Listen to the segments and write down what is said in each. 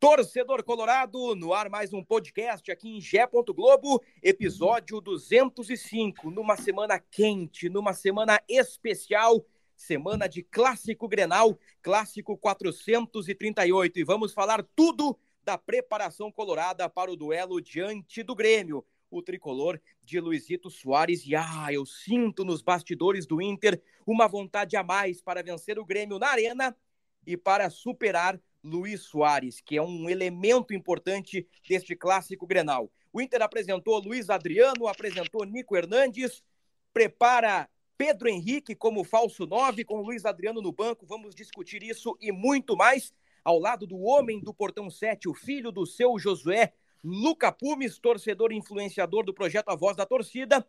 Torcedor Colorado, no ar mais um podcast aqui em Gé. Globo, episódio 205, numa semana quente, numa semana especial, semana de Clássico Grenal, Clássico 438, e vamos falar tudo da preparação colorada para o duelo diante do Grêmio. O tricolor de Luizito Soares. E ah, eu sinto nos bastidores do Inter uma vontade a mais para vencer o Grêmio na arena e para superar Luiz Soares, que é um elemento importante deste clássico Grenal. O Inter apresentou Luiz Adriano, apresentou Nico Hernandes, prepara Pedro Henrique como falso 9, com Luiz Adriano no banco. Vamos discutir isso e muito mais ao lado do homem do Portão 7, o filho do seu Josué, Luca Pumes, torcedor influenciador do projeto A Voz da Torcida.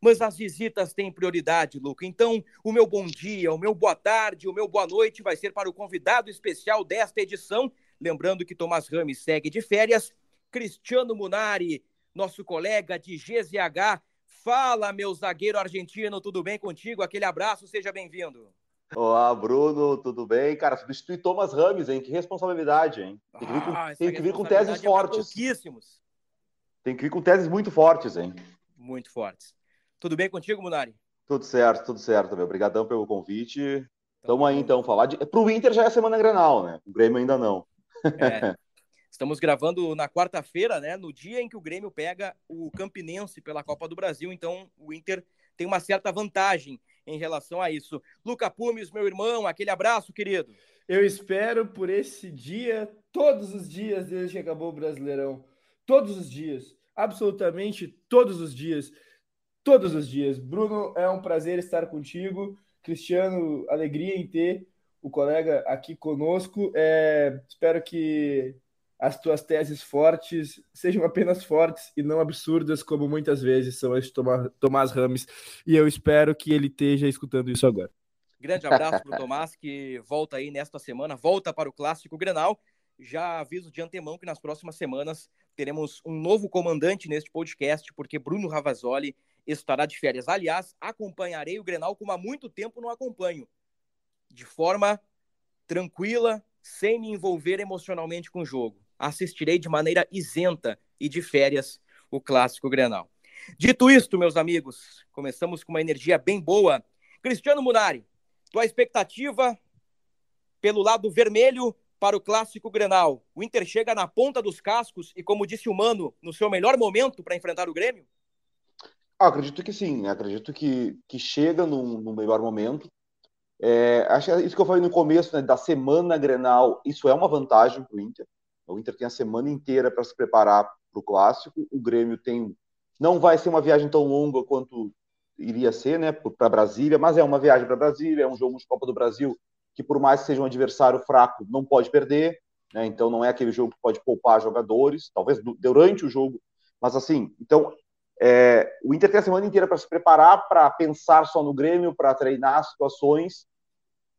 Mas as visitas têm prioridade, Luca. Então, o meu bom dia, o meu boa tarde, o meu boa noite vai ser para o convidado especial desta edição. Lembrando que Tomás Rames segue de férias. Cristiano Munari, nosso colega de GZH. Fala, meu zagueiro argentino, tudo bem contigo? Aquele abraço, seja bem-vindo. Olá, Bruno, tudo bem? Cara, substitui Thomas Rames, hein? Que responsabilidade, hein? Tem que vir com, ah, tem que vir com teses é fortes. Tem que vir com teses muito fortes, hein? Muito fortes. Tudo bem contigo, Munari? Tudo certo, tudo certo, meu. Obrigadão pelo convite. Então, Tamo aí, então, falar de... Pro Inter já é semana Grenal, né? O Grêmio ainda não. É. Estamos gravando na quarta-feira, né? No dia em que o Grêmio pega o Campinense pela Copa do Brasil. Então, o Inter tem uma certa vantagem em relação a isso. Luca Pumes, meu irmão, aquele abraço, querido. Eu espero por esse dia, todos os dias desde que acabou o Brasileirão. Todos os dias. Absolutamente todos os dias. Todos os dias. Bruno, é um prazer estar contigo. Cristiano, alegria em ter o colega aqui conosco. É, espero que as tuas teses fortes sejam apenas fortes e não absurdas, como muitas vezes são as de Tomás Rames. E eu espero que ele esteja escutando isso agora. Grande abraço para o Tomás, que volta aí nesta semana, volta para o Clássico Grenal. Já aviso de antemão que nas próximas semanas teremos um novo comandante neste podcast, porque Bruno Ravazoli estará de férias. Aliás, acompanharei o Grenal como há muito tempo não acompanho. De forma tranquila, sem me envolver emocionalmente com o jogo assistirei de maneira isenta e de férias o clássico Grenal. Dito isto, meus amigos, começamos com uma energia bem boa. Cristiano Munari, tua expectativa pelo lado vermelho para o clássico Grenal. O Inter chega na ponta dos cascos e, como disse o Mano, no seu melhor momento para enfrentar o Grêmio? Ah, acredito que sim, acredito que, que chega no, no melhor momento. É, acho que é isso que eu falei no começo, né, da semana Grenal, isso é uma vantagem para o Inter. O Inter tem a semana inteira para se preparar para o clássico. O Grêmio tem. Não vai ser uma viagem tão longa quanto iria ser, né, para Brasília, mas é uma viagem para Brasília, é um jogo de Copa do Brasil que, por mais que seja um adversário fraco, não pode perder. Né, então, não é aquele jogo que pode poupar jogadores, talvez durante o jogo, mas assim. Então, é, o Inter tem a semana inteira para se preparar, para pensar só no Grêmio, para treinar situações.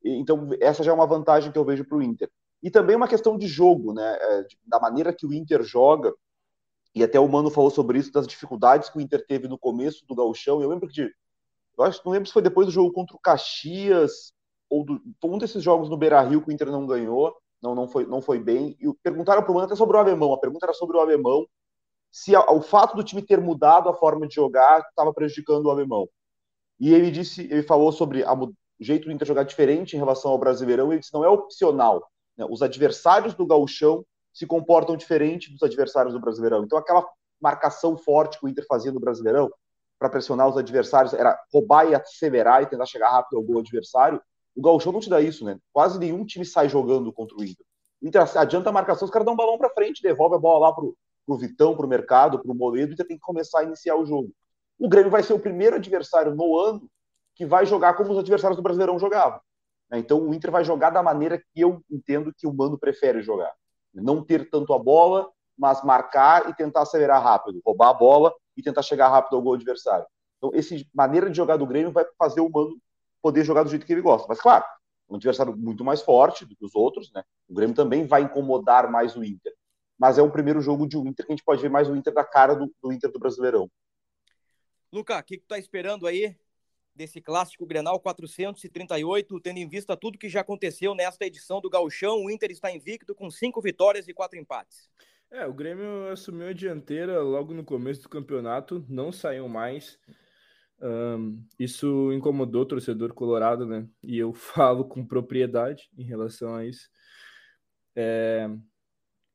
Então, essa já é uma vantagem que eu vejo para o Inter. E também uma questão de jogo, né? É, da maneira que o Inter joga. E até o Mano falou sobre isso, das dificuldades que o Inter teve no começo do gauchão. Eu lembro que de, eu acho, não lembro se foi depois do jogo contra o Caxias ou do, um desses jogos no Beira-Rio que o Inter não ganhou, não, não, foi, não foi bem. E perguntaram para o Mano até sobre o alemão. A pergunta era sobre o alemão, se a, o fato do time ter mudado a forma de jogar estava prejudicando o alemão. E ele disse, ele falou sobre a, o jeito do Inter jogar diferente em relação ao Brasileirão. Ele disse não é opcional. Né? Os adversários do gauchão se comportam diferente dos adversários do Brasileirão. Então, aquela marcação forte que o Inter fazia no Brasileirão para pressionar os adversários era roubar e acelerar e tentar chegar rápido ao gol adversário. O gauchão não te dá isso, né? Quase nenhum time sai jogando contra o Inter. Inter adianta a marcação, os caras dão um balão para frente, devolve a bola lá pro, pro Vitão, pro Mercado, pro Moledo, o Inter tem que começar a iniciar o jogo. O Grêmio vai ser o primeiro adversário no ano que vai jogar como os adversários do Brasileirão jogavam. Né? Então o Inter vai jogar da maneira que eu entendo que o Mano prefere jogar. Não ter tanto a bola, mas marcar e tentar acelerar rápido, roubar a bola e tentar chegar rápido ao gol adversário. Então, essa maneira de jogar do Grêmio vai fazer o Mano poder jogar do jeito que ele gosta. Mas, claro, um adversário muito mais forte do que os outros, né? O Grêmio também vai incomodar mais o Inter. Mas é um primeiro jogo de um Inter que a gente pode ver mais o Inter da cara do, do Inter do Brasileirão. Luca, o que, tu tá esperando aí desse clássico Grenal 438, tendo em vista tudo que já aconteceu nesta edição do Gauchão? O Inter está invicto com cinco vitórias e quatro empates. É, o Grêmio assumiu a dianteira logo no começo do campeonato, não saiu mais. Um, isso incomodou o torcedor colorado, né? E eu falo com propriedade em relação a isso. É,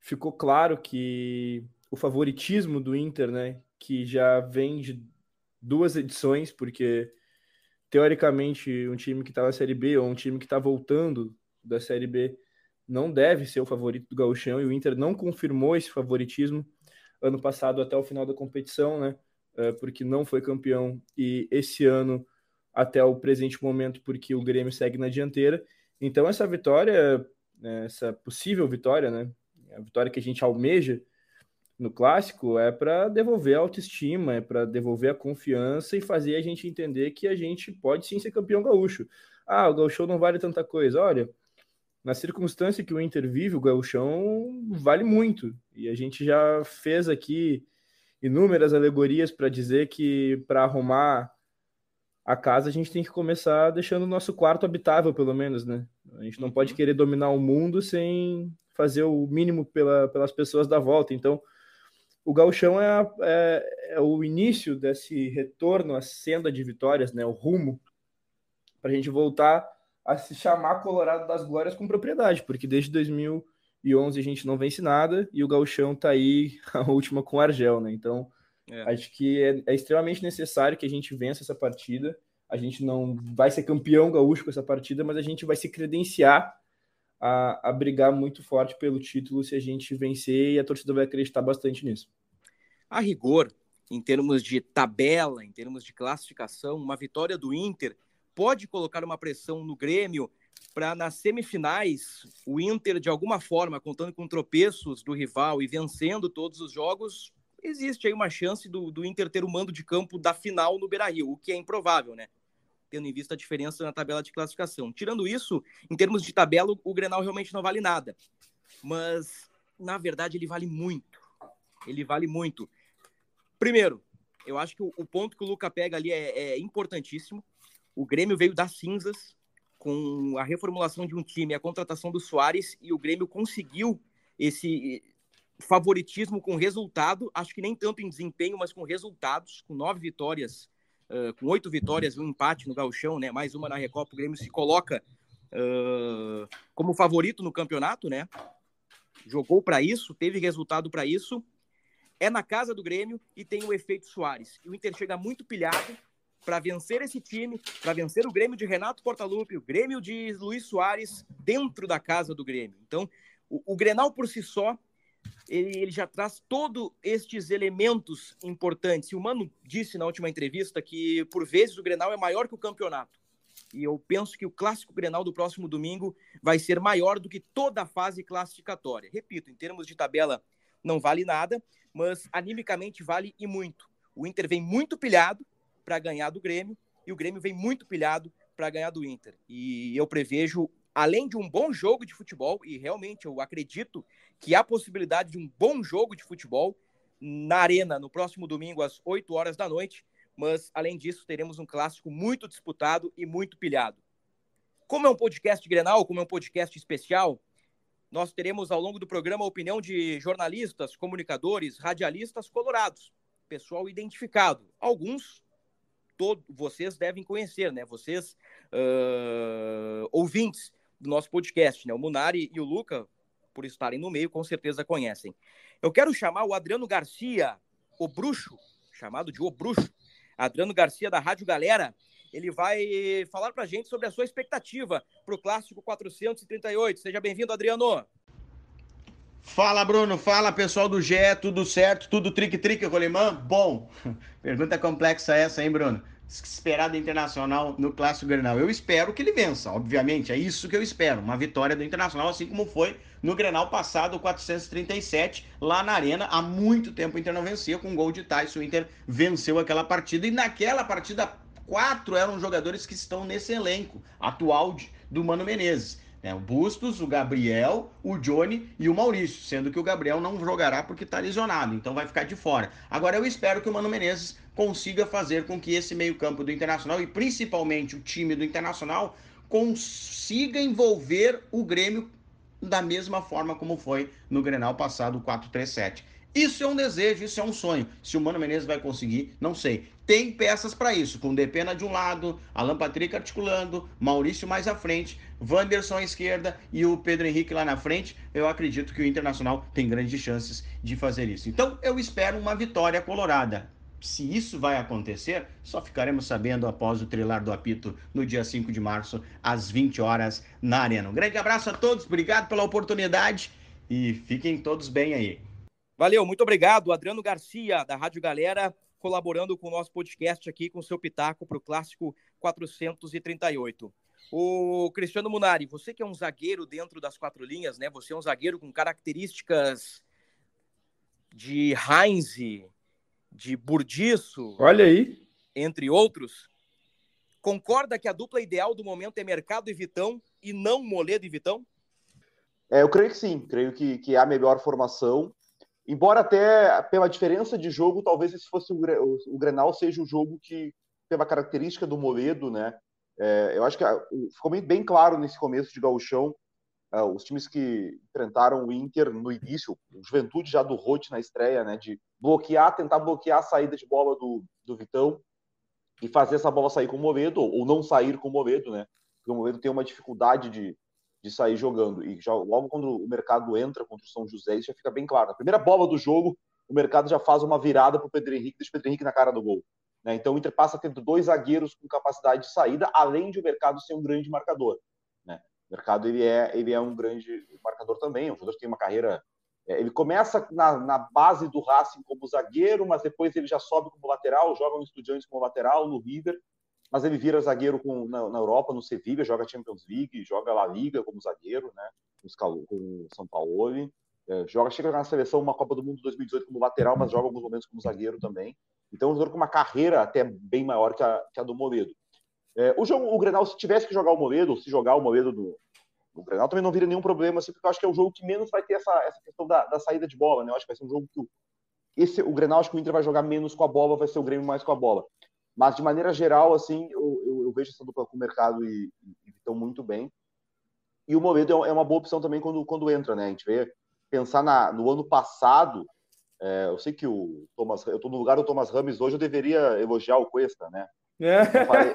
ficou claro que o favoritismo do Inter, né? Que já vem de duas edições, porque teoricamente um time que está na Série B ou um time que está voltando da Série B não deve ser o favorito do Gauchão e o Inter não confirmou esse favoritismo ano passado até o final da competição, né? É, porque não foi campeão e esse ano até o presente momento porque o Grêmio segue na dianteira. Então essa vitória, né, essa possível vitória, né? A vitória que a gente almeja no clássico é para devolver a autoestima, é para devolver a confiança e fazer a gente entender que a gente pode sim ser campeão gaúcho. Ah, o gaúcho não vale tanta coisa. Olha, na circunstância que o Inter vive, o gauchão vale muito. E a gente já fez aqui inúmeras alegorias para dizer que para arrumar a casa a gente tem que começar deixando o nosso quarto habitável, pelo menos, né? A gente não pode uhum. querer dominar o mundo sem fazer o mínimo pela, pelas pessoas da volta. Então, o gauchão é, a, é, é, o início desse retorno à senda de vitórias, né, o rumo, para a gente voltar a se chamar Colorado das Glórias com propriedade, porque desde 2011 a gente não vence nada e o gauchão está aí a última com o Argel, né? Então, é. acho que é, é extremamente necessário que a gente vença essa partida. A gente não vai ser campeão gaúcho com essa partida, mas a gente vai se credenciar a, a brigar muito forte pelo título se a gente vencer e a torcida vai acreditar bastante nisso. A rigor, em termos de tabela, em termos de classificação, uma vitória do Inter pode colocar uma pressão no Grêmio para nas semifinais o Inter de alguma forma contando com tropeços do rival e vencendo todos os jogos existe aí uma chance do, do Inter ter o mando de campo da final no Beira-Rio o que é improvável né tendo em vista a diferença na tabela de classificação. Tirando isso, em termos de tabela, o Grenal realmente não vale nada. Mas, na verdade, ele vale muito. Ele vale muito. Primeiro, eu acho que o, ponto que o Luca pega ali é, é importantíssimo. O Grêmio veio das cinzas com a reformulação de um time, a contratação do Soares, e o Grêmio conseguiu esse favoritismo com resultado, acho que nem tanto em desempenho, mas com resultados, com nove vitórias uh, com oito vitórias e um empate no Gauchão, né? Mais uma na Recopa, o Grêmio se coloca uh, como favorito no campeonato, né? Jogou para isso, teve resultado para isso. É na casa do Grêmio e tem o efeito Soares. E o Inter chega muito pilhado para vencer esse time, para vencer o Grêmio de Renato Portaluppi, o Grêmio de Luiz Soares dentro da casa do Grêmio. Então, o, o Grenal por si só ele, ele já traz todos estes elementos importantes. E o Mano disse na última entrevista que, por vezes, o Grenal é maior que o campeonato. E eu penso que o clássico Grenal do próximo domingo vai ser maior do que toda a fase classificatória. Repito, em termos de tabela não vale nada, mas animicamente vale e muito. O Inter vem muito pilhado para ganhar do Grêmio e o Grêmio vem muito pilhado para ganhar do Inter. E eu prevejo além de um bom jogo de futebol, e realmente eu acredito que há possibilidade de um bom jogo de futebol na Arena no próximo domingo às 8 horas da noite, mas além disso teremos um clássico muito disputado e muito pilhado. Como é um podcast Grenal, como é um podcast especial, nós teremos ao longo do programa a opinião de jornalistas, comunicadores, radialistas colorados, pessoal identificado. Alguns todos vocês devem conhecer, né? Vocês uh, ouvintes do nosso podcast, né? O Munari e o Luca, por estarem no meio, com certeza conhecem. Eu quero chamar o Adriano Garcia, o bruxo, chamado de o bruxo, Adriano Garcia da Rádio Galera. Ele vai falar para a gente sobre a sua expectativa para o Clássico 438. Seja bem-vindo, Adriano. Fala, Bruno. Fala, pessoal do GE. Tudo certo? Tudo trique-trique, Rolimã? Bom, pergunta complexa essa, hein, Bruno? Esperar do Internacional no Clássico Grenal? Eu espero que ele vença, obviamente, é isso que eu espero, uma vitória do Internacional, assim como foi no Grenal passado, 437, lá na Arena. Há muito tempo o Inter não vencia, com um gol de Tyson, o Inter venceu aquela partida, e naquela partida, quatro eram jogadores que estão nesse elenco atual do Mano Menezes. É, o Bustos, o Gabriel, o Johnny e o Maurício, sendo que o Gabriel não jogará porque está lesionado, então vai ficar de fora. Agora eu espero que o Mano Menezes consiga fazer com que esse meio-campo do Internacional e principalmente o time do Internacional consiga envolver o Grêmio da mesma forma como foi no Grenal passado 437. Isso é um desejo, isso é um sonho. Se o Mano Menezes vai conseguir, não sei. Tem peças para isso, com Depena de um lado, Alan Patrick articulando, Maurício mais à frente, Wanderson à esquerda e o Pedro Henrique lá na frente. Eu acredito que o Internacional tem grandes chances de fazer isso. Então eu espero uma vitória colorada. Se isso vai acontecer, só ficaremos sabendo após o trilar do apito no dia 5 de março, às 20 horas, na Arena. Um grande abraço a todos, obrigado pela oportunidade e fiquem todos bem aí. Valeu, muito obrigado, Adriano Garcia, da Rádio Galera, colaborando com o nosso podcast aqui, com o seu pitaco para o Clássico 438. O Cristiano Munari, você que é um zagueiro dentro das quatro linhas, né? Você é um zagueiro com características de Heinz, de Burdiço. Olha aí. Entre outros. Concorda que a dupla ideal do momento é Mercado e Vitão e não Moledo e Vitão? É, eu creio que sim. Creio que, que é a melhor formação. Embora até pela diferença de jogo, talvez esse fosse o, o, o Grenal seja o jogo que pela característica do Moledo, né? É, eu acho que ficou bem, claro nesse começo de gauchão uh, os times que enfrentaram o Inter no início, o Juventude já do Rote na estreia, né? De bloquear, tentar bloquear a saída de bola do, do Vitão e fazer essa bola sair com o Moledo ou não sair com o Moledo, né? Porque o Moledo tem uma dificuldade de, de sair jogando. E já, logo quando o mercado entra contra o São José, isso já fica bem claro. Na primeira bola do jogo, o mercado já faz uma virada para o Pedro Henrique, deixa o Pedro Henrique na cara do gol. Né? Então o Inter passa ter dois zagueiros com capacidade de saída, além de o mercado ser um grande marcador. Né? O mercado ele é, ele é um grande marcador também, um jogador que tem uma carreira. É, ele começa na, na, base do Racing como zagueiro, mas depois ele já sobe como lateral, joga no Estudiantes como lateral, no River, mas ele vira zagueiro com, na, na, Europa, no Sevilla, joga Champions League, joga La Liga como zagueiro, né? Com o São Paulo. É, joga, chega na seleção uma Copa do Mundo 2018 como lateral, mas joga alguns momentos como zagueiro também. Então, um jogador com uma carreira até bem maior que a, que a do Moledo. É, o, jogo, o Grenal, se tivesse que jogar o Moledo, se jogar o Moledo no, no Grenal, também não vira nenhum problema, assim, porque eu acho que é o jogo que menos vai ter essa, essa questão da, da saída de bola, né? Eu acho que vai ser um jogo que o, esse, o Grenal, acho que o Inter vai jogar menos com a bola, vai ser o Grêmio mais com a bola. Mas, de maneira geral, assim, eu, eu, eu vejo essa dupla com o mercado e, estão muito bem. E o Moledo é, é uma boa opção também quando, quando entra, né? A gente vê, pensar na, no ano passado, é, eu sei que o Thomas, eu estou no lugar do Thomas Rames hoje, eu deveria elogiar o Cuesta, né? É. Não, farei,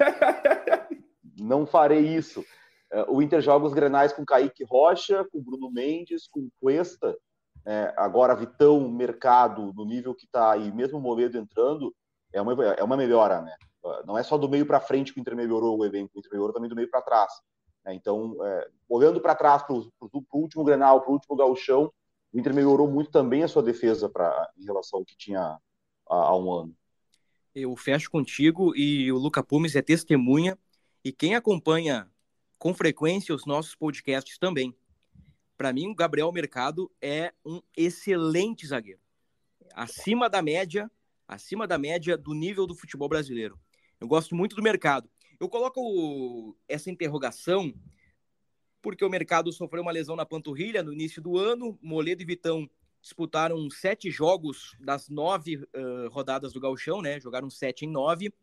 não farei isso. É, o Inter joga os grenais com Kaique Rocha, com Bruno Mendes, com Cuesta. É, agora, Vitão, Mercado, no nível que está aí, mesmo o Moledo entrando, é uma, é uma melhora, né? Não é só do meio para frente que o Inter melhorou o evento, o Inter melhorou também do meio para trás. Né? Então, é, olhando para trás para o último Grenal, para o último gauchão, o Inter melhorou muito também a sua defesa pra, em relação ao que tinha há, um ano. Eu fecho contigo e o Luca Pumes é testemunha e quem acompanha com frequência os nossos podcasts também. Para mim, o Gabriel Mercado é um excelente zagueiro. Acima da média acima da média do nível do futebol brasileiro. Eu gosto muito do mercado. Eu coloco essa interrogação porque o mercado sofreu uma lesão na panturrilha no início do ano. Moledo e Vitão disputaram sete jogos das nove uh, rodadas do Gauchão, né? Jogaram sete em nove.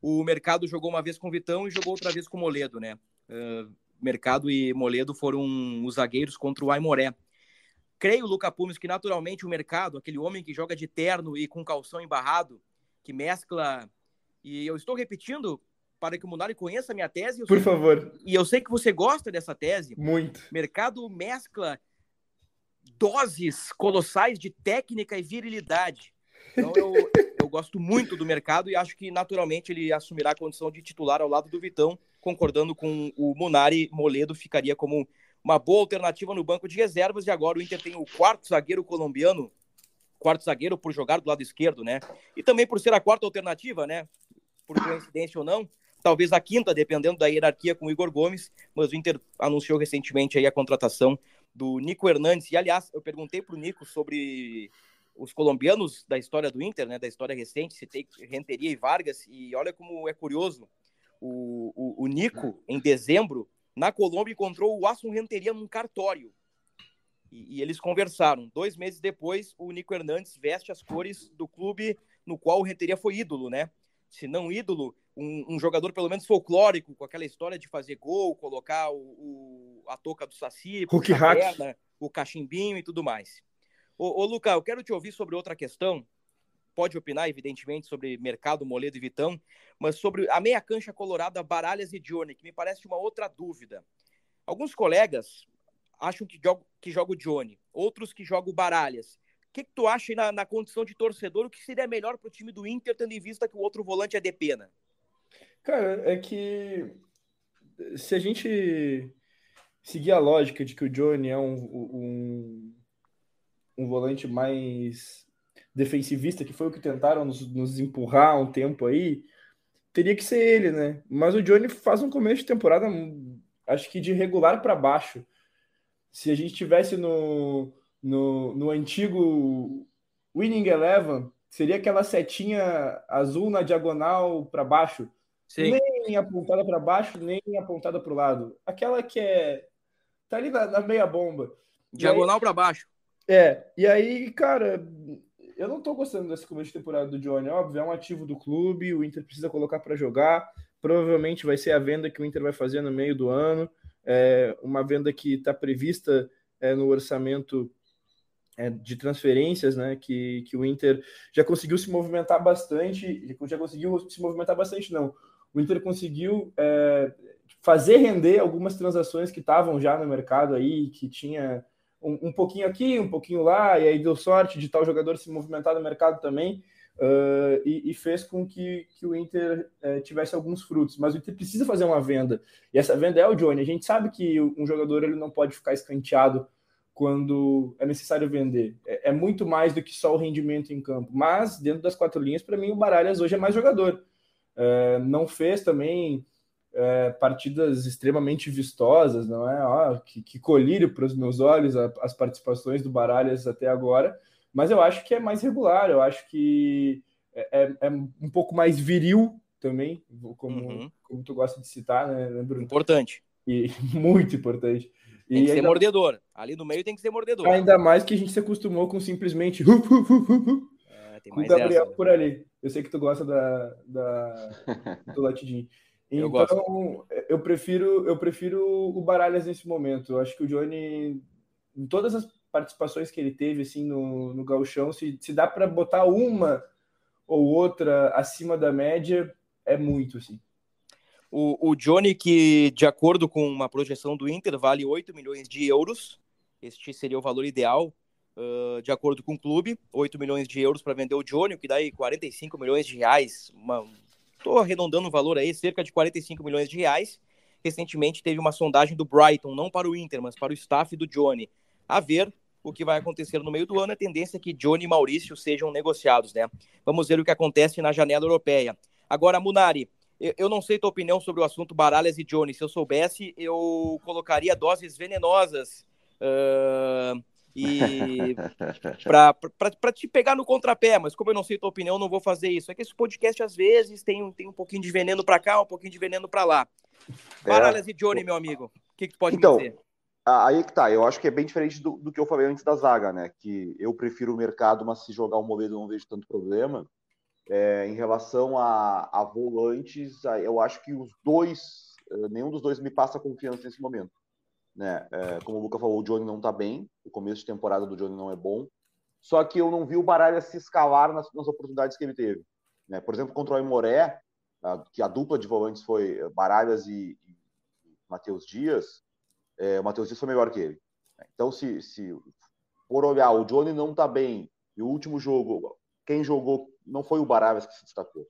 O mercado jogou uma vez com Vitão e jogou outra vez com Moledo, né? Uh, mercado e Moledo foram os zagueiros contra o Aimoré. Creio, Luca Pumes, que naturalmente o mercado, aquele homem que joga de terno e com calção embarrado, que mescla. E eu estou repetindo para que o Munari conheça a minha tese. Por sei... favor. E eu sei que você gosta dessa tese. Muito. Mercado mescla doses colossais de técnica e virilidade. Então eu, eu gosto muito do mercado e acho que naturalmente ele assumirá a condição de titular ao lado do Vitão, concordando com o Munari, Moledo ficaria como uma boa alternativa no banco de reservas. E agora o Inter tem o quarto zagueiro colombiano, quarto zagueiro por jogar do lado esquerdo, né? E também por ser a quarta alternativa, né? por coincidência ou não, talvez a quinta, dependendo da hierarquia com o Igor Gomes, mas o Inter anunciou recentemente aí a contratação do Nico Hernandes. E, aliás, eu perguntei para o Nico sobre os colombianos da história do Inter, né, da história recente, citei Renteria e Vargas, e olha como é curioso, o, o, o Nico, em dezembro, na Colômbia, encontrou o Assun Renteria num cartório, e, e, eles conversaram. Dois meses depois, o Nico Hernandes veste as cores do clube no qual o Renteria foi ídolo, né? Se não ídolo, um, um, jogador pelo menos folclórico, com aquela história de fazer gol, colocar o, o a touca do Saci, o, perna, o cachimbinho e tudo mais. Ô, ô, Luca, eu quero te ouvir sobre outra questão. Pode opinar, evidentemente, sobre Mercado, Moledo e Vitão, mas sobre a meia cancha colorada Baralhas e Johnny, que me parece uma outra dúvida. Alguns colegas acham que joga, que joga o Johnny, outros que jogam o Baralhas. O que, que tu acha na, na condição de torcedor? O que seria melhor para o time do Inter, tendo em vista que o outro volante é de pena? Cara, é que se a gente seguir a lógica de que o Johnny é um, um, um volante mais defensivista, que foi o que tentaram nos, nos empurrar um tempo aí, teria que ser ele, né? Mas o Johnny faz um começo de temporada, acho que de regular para baixo. Se a gente tivesse no, no, no antigo Winning Eleven, seria aquela setinha azul na diagonal para baixo. Sim. Nem apontada para baixo, nem apontada para o lado. Aquela que é. Tá ali na, na meia bomba. Diagonal para baixo. É, e aí, cara, eu não tô gostando desse começo de temporada do Johnny. Óbvio, é um ativo do clube, o Inter precisa colocar para jogar. Provavelmente vai ser a venda que o Inter vai fazer no meio do ano. É uma venda que está prevista é, no orçamento é, de transferências, né? Que, que o Inter já conseguiu se movimentar bastante, já conseguiu se movimentar bastante, não o Inter conseguiu é, fazer render algumas transações que estavam já no mercado aí, que tinha um, um, pouquinho aqui, um pouquinho lá, e aí deu sorte de tal jogador se movimentar no mercado também, uh, e, e, fez com que, que o Inter uh, tivesse alguns frutos. Mas o Inter precisa fazer uma venda, e essa venda é o Johnny. A gente sabe que um jogador ele não pode ficar escanteado quando é necessário vender. É, é muito mais do que só o rendimento em campo. Mas, dentro das quatro linhas, para mim, o Baralhas hoje é mais jogador é, não fez também é, partidas extremamente vistosas, não é? Ah, que, que colírio para os meus olhos a, as participações do Baralhas até agora, mas eu acho que é mais regular, eu acho que é, é, é um pouco mais viril também, como, uhum. como tu gosta de citar, né, Bruno? Importante. E muito importante. Tem que ser mordedor. Ali no meio tem que ser mordedor. Ainda mais que a gente se acostumou com simplesmente tem mais o Gabriel essa, né? por ali. Eu sei que tu gosta da, da do latidinho. Então, eu, eu, prefiro eu prefiro o Baralhas nesse momento. Eu acho que o Johnny, em todas as participações que ele teve assim no, no gauchão, se, se dá para botar uma ou outra acima da média, é muito, assim. O, o Johnny, que de acordo com uma projeção do Inter, vale 8 milhões de euros. Este seria o valor ideal uh, de acordo com o clube, 8 milhões de euros para vender o Johnny, que dá aí 45 milhões de reais. Estou arredondando o valor aí, cerca de 45 milhões de reais. Recentemente teve uma sondagem do Brighton, não para o Inter, mas para o staff do Johnny. A ver o que vai acontecer no meio do ano, a tendência é que Johnny e Maurício sejam negociados, né? Vamos ver o que acontece na janela europeia. Agora, Munari, eu não sei tua opinião sobre o assunto Baralhas e Johnny. Se eu soubesse, eu colocaria doses venenosas uh, e para te pegar no contrapé, mas como eu não sei tua opinião, não vou fazer isso. É que esse podcast às vezes tem, tem um pouquinho de veneno para cá, um pouquinho de veneno para lá. Baralhas é. e Johnny, meu amigo, o que, que tu pode então, me dizer? Aí que tá, eu acho que é bem diferente do, do, que eu falei antes da zaga, né? Que eu prefiro o mercado, mas se jogar o Moledo não vejo tanto problema. É, em relação a, a volantes, eu acho que os dois, eh, nenhum dos dois me passa confiança nesse momento. Né? É, como o Luca falou, o Johnny não está bem, o começo de temporada do Johnny não é bom. Só que eu não vi o Baralha se escalar nas, nas oportunidades que ele teve. Né? Por exemplo, contra o Imoré, a, que a dupla de volantes foi Baralhas e, e Matheus Dias, é, o Matheus Dias foi melhor que ele. Então, se, se por olhar, o Johnny não está bem, e o último jogo, quem jogou não foi o Baralhas que se destacou.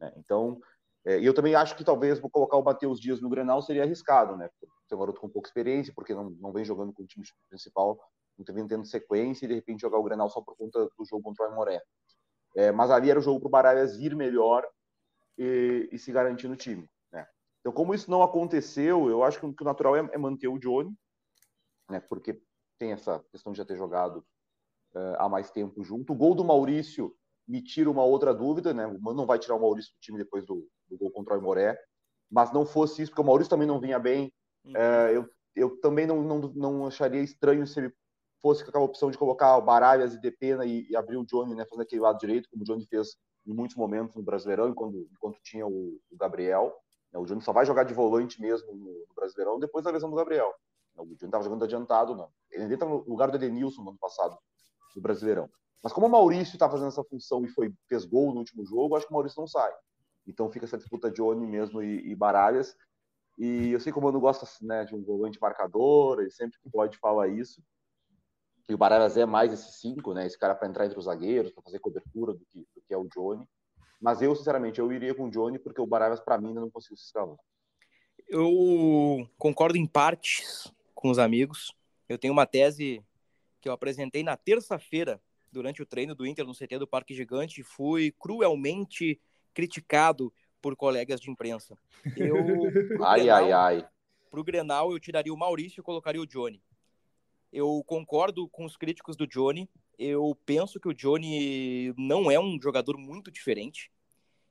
Né? Então, é, eu também acho que talvez vou colocar o Matheus Dias no Grenal seria arriscado, né? Ser um garoto com pouca experiência, porque não, não vem jogando com o time principal, não vem tendo sequência e de repente jogar o Grenal só por conta do jogo contra o Aimoré. É, mas ali era o jogo para o Baralhas ir melhor e, e se garantir no time. Né? Então, como isso não aconteceu, eu acho que o natural é, é manter o Johnny, né? porque tem essa questão de já ter jogado uh, há mais tempo junto. O gol do Maurício me tira uma outra dúvida, né? O Mano não vai tirar o Maurício do time depois do, do gol contra o Imoré, mas não fosse isso, porque o Maurício também não vinha bem. Uhum. Uh, eu, eu também não, não, não acharia estranho se ele fosse com aquela opção de colocar o Baralhas e Depena e, e abrir o Johnny, né, fazendo aquele lado direito, como o Johnny fez em muitos momentos no Brasileirão, enquanto, enquanto tinha o, o Gabriel. Né, o Johnny só vai jogar de volante mesmo no, no Brasileirão depois da lesão do Gabriel. O Johnny estava jogando adiantado, não. Ele entra no lugar do Edenilson no ano passado, no Brasileirão. Mas como o Maurício está fazendo essa função e foi, fez gol no último jogo, acho que o Maurício não sai. Então fica essa disputa de Oni mesmo e, e Baralhas. E eu sei que o Mano gosta né, de um volante marcador, ele sempre que pode fala isso. E o Baralhas é mais esse cinco, né? Esse cara para entrar entre os zagueiros, para fazer cobertura do que, do que é o Johnny. Mas eu, sinceramente, eu iria com o Johnny porque o Baralhas, para mim, ainda não conseguiu se escalar. Eu concordo em partes com os amigos. Eu tenho uma tese que eu apresentei na terça-feira durante o treino do Inter no CT do Parque Gigante fui cruelmente criticado por colegas de imprensa. Eu, ai, Grenal, ai, ai. Pro Grenal, eu tiraria o Maurício e colocaria o Johnny. Eu concordo com os críticos do Johnny. Eu penso que o Johnny não é um jogador muito diferente.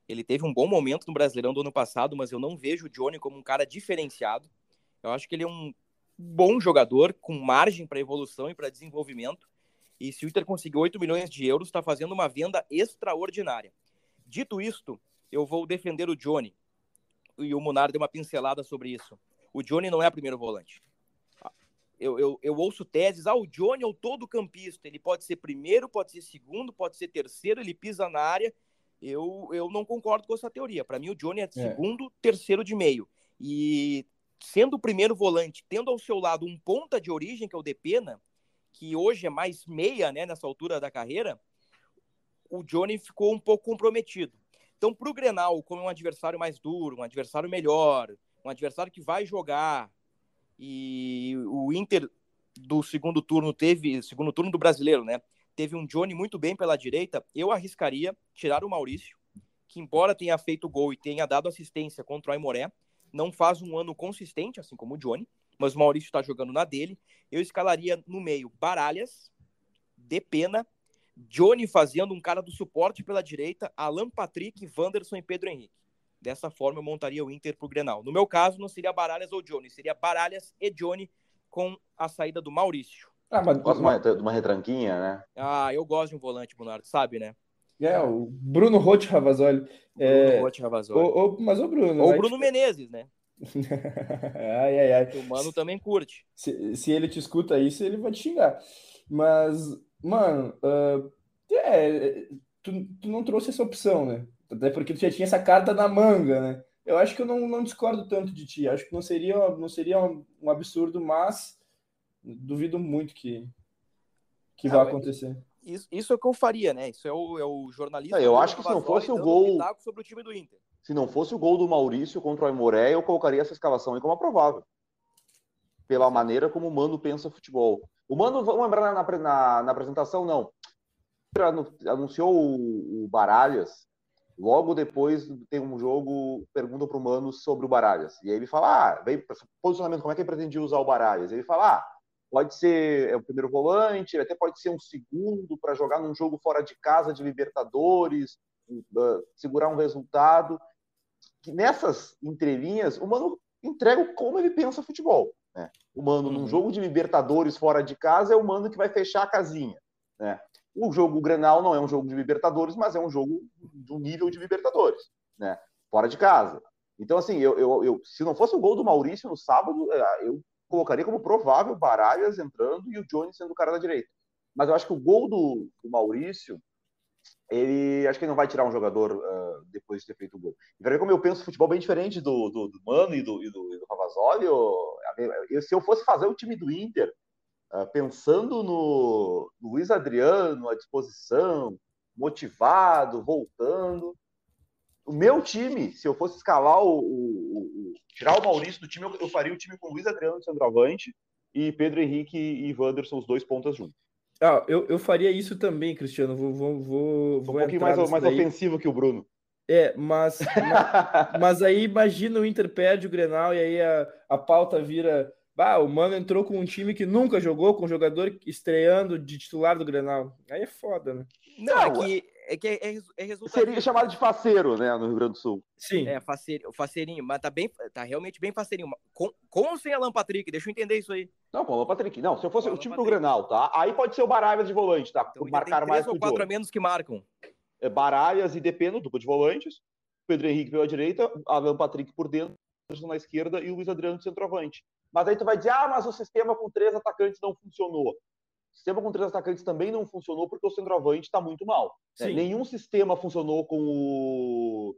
Ele teve um bom momento no Brasileirão do ano passado, mas eu não vejo o Johnny como um cara diferenciado. Eu acho que ele é um bom jogador, com margem para evolução e para desenvolvimento. E se o Inter conseguir 8 milhões de euros, está fazendo uma venda extraordinária. Dito isto, eu vou defender o Johnny. E o Munar deu uma pincelada sobre isso. O Johnny não é primeiro volante. Eu, eu, eu ouço teses, ah, o Johnny é o todo campista, ele pode ser primeiro, pode ser segundo, pode ser terceiro, ele pisa na área. Eu, eu não concordo com essa teoria. Para mim, o Johnny é, é segundo, terceiro de meio. E sendo o primeiro volante, tendo ao seu lado um ponta de origem, que é o Depena, que hoje é mais meia, né, nessa altura da carreira, o Johnny ficou um pouco comprometido. Então, para o Grenal, como é um adversário mais duro, um adversário melhor, um adversário que vai jogar, e o Inter do segundo turno teve, segundo turno do brasileiro, né? Teve um Johnny muito bem pela direita, eu arriscaria tirar o Maurício, que embora tenha feito gol e tenha dado assistência contra o Aimoré, não faz um ano consistente, assim como o Johnny, mas o Maurício está jogando na dele. Eu escalaria no meio Baralhas, Depena, Johnny fazendo um cara do suporte pela direita, Alan Patrick, Wanderson e Pedro Henrique. Dessa forma eu montaria o Inter pro Grenal. No meu caso, não seria Baralhas ou Johnny, seria Baralhas e Johnny com a saída do Maurício. Ah, mas gosta uma, uma retranquinha, né? Ah, eu gosto de um volante, Bonardo, sabe, né? É, o Bruno Roth Ravazoli. É... Bruno Roth Ravazoli. O, o, mas o Bruno. Ou o Bruno te... Menezes, né? ai, ai, ai. O mano também curte. Se, se ele te escuta isso, ele vai te xingar. Mas, mano, uh, é, tu, tu não trouxe essa opção, né? Até porque tu já tinha essa carta na manga, né? Eu acho que eu não, não discordo tanto de ti. Acho que não seria, não seria um, um absurdo, mas duvido muito que, que ah, vai acontecer isso, isso é o que eu faria, né? Isso é o, é o jornalista. eu acho que se não fosse o gol. sobre o time do Inter. Se não fosse o gol do Maurício contra o Aimoré, eu colocaria essa escalação aí como provável. Pela maneira como o Mano pensa futebol. O Mano, vamos lembrar na, na, na apresentação, não. Anunciou o, o Baralhas. Logo depois tem um jogo, pergunta para o Mano sobre o Baralhas. E aí ele fala: ah, vem posicionamento, como é que ele pretendia usar o Baralhas? Ele fala: ah, pode ser é o primeiro volante, até pode ser um segundo para jogar num jogo fora de casa de Libertadores, segurar um resultado. Que nessas entrelinhas, o Mano entrega como ele pensa futebol. Né? O Mano, uhum. num jogo de Libertadores fora de casa, é o Mano que vai fechar a casinha. Né? O jogo Grenal não é um jogo de Libertadores, mas é um jogo do nível de Libertadores, né? fora de casa. Então, assim, eu, eu, eu, se não fosse o gol do Maurício no sábado, eu colocaria como provável Baralhas entrando e o Johnny sendo o cara da direita. Mas eu acho que o gol do, do Maurício, ele acho que ele não vai tirar um jogador uh, depois de ter feito o gol. E ver como eu penso futebol bem diferente do, do, do Mano e do, e do, e do eu, se eu fosse fazer o time do Inter, uh, pensando no, Luiz Adriano à disposição, motivado, voltando, o meu time, se eu fosse escalar o, o, o tirar o Maurício do time, eu, eu, faria o time com Luiz Adriano centroavante e Pedro Henrique e Wanderson, os dois pontas juntos. Ah, eu, eu faria isso também, Cristiano. Vou, vou, vou, um pouquinho mais, mais ofensivo que o Bruno. É, mas, mas, mas, aí imagina o Inter perde o Grenal e aí a, a pauta vira. Bah, o Mano entrou com um time que nunca jogou, com um jogador estreando de titular do Grenal. Aí é foda, né? Não, Não é que é que é, é, é resultado. Seria chamado de faceiro, né, no Rio Grande do Sul. Sim. É, faceiro, faceirinho, mas tá bem, tá realmente bem faceirinho. Com, com ou sem Alan Patrick? Deixa eu entender isso aí. Não, com o Alan Patrick. Não, se eu fosse o time pro Grenal, tá? Aí pode ser o Baralhas de volante, tá? Então, marcar mais ou quatro a menos que marcam. É Baralhas e Depeno, dupla de volantes. Pedro Henrique pela direita, Alan Patrick por dentro, na esquerda e o Luiz Adriano de centroavante. Mas aí tu vai dizer, ah, mas o sistema com três atacantes não funcionou sistema com três atacantes também não funcionou porque o centroavante está muito mal. Né? Nenhum sistema funcionou com o,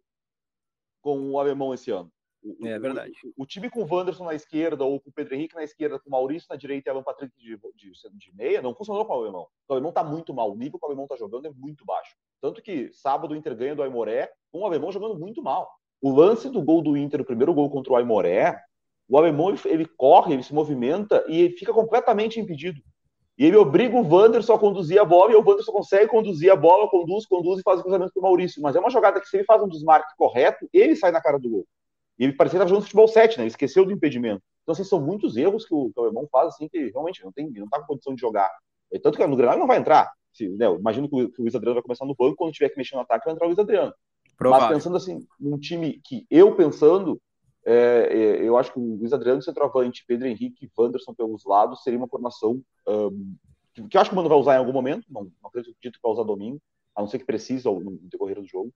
com o alemão esse ano. O, é verdade. O, o, time com o Wanderson na esquerda, ou com o Pedro Henrique na esquerda, com o Maurício na direita e Alan Patrick de, de, de meia, não funcionou com o alemão. O alemão está muito mal. O nível que o alemão está jogando é muito baixo. Tanto que sábado o Inter ganha do Aimoré com o alemão jogando muito mal. O lance do gol do Inter, o primeiro gol contra o Aimoré, o alemão ele, ele corre, ele se movimenta e fica completamente impedido. E ele obriga o Wanderson a conduzir a bola, e o Wanderson consegue conduzir a bola, conduz, conduz e faz o cruzamento para o Maurício. Mas é uma jogada que, se ele faz um desmarque correto, ele sai na cara do gol. E ele parecia que estava jogando futebol 7, né? Ele esqueceu do impedimento. Então, assim, são muitos erros que o, que o alemão faz, assim, que realmente não tem, não está com condição de jogar. E tanto que no Granada não vai entrar. Se, né, imagino que o, que o Luiz Adriano vai começar no banco, quando tiver que mexer no ataque, vai entrar o Luiz Adriano. Provável. Mas pensando assim, num time que eu pensando, é, é, eu acho que o Luiz Adriano, centroavante, Pedro Henrique e Wanderson pelos lados, seria uma formação um, que, eu acho que o Mano vai usar em algum momento, não, não acredito que vai usar domingo, a não ser que precisa no decorrer do jogo,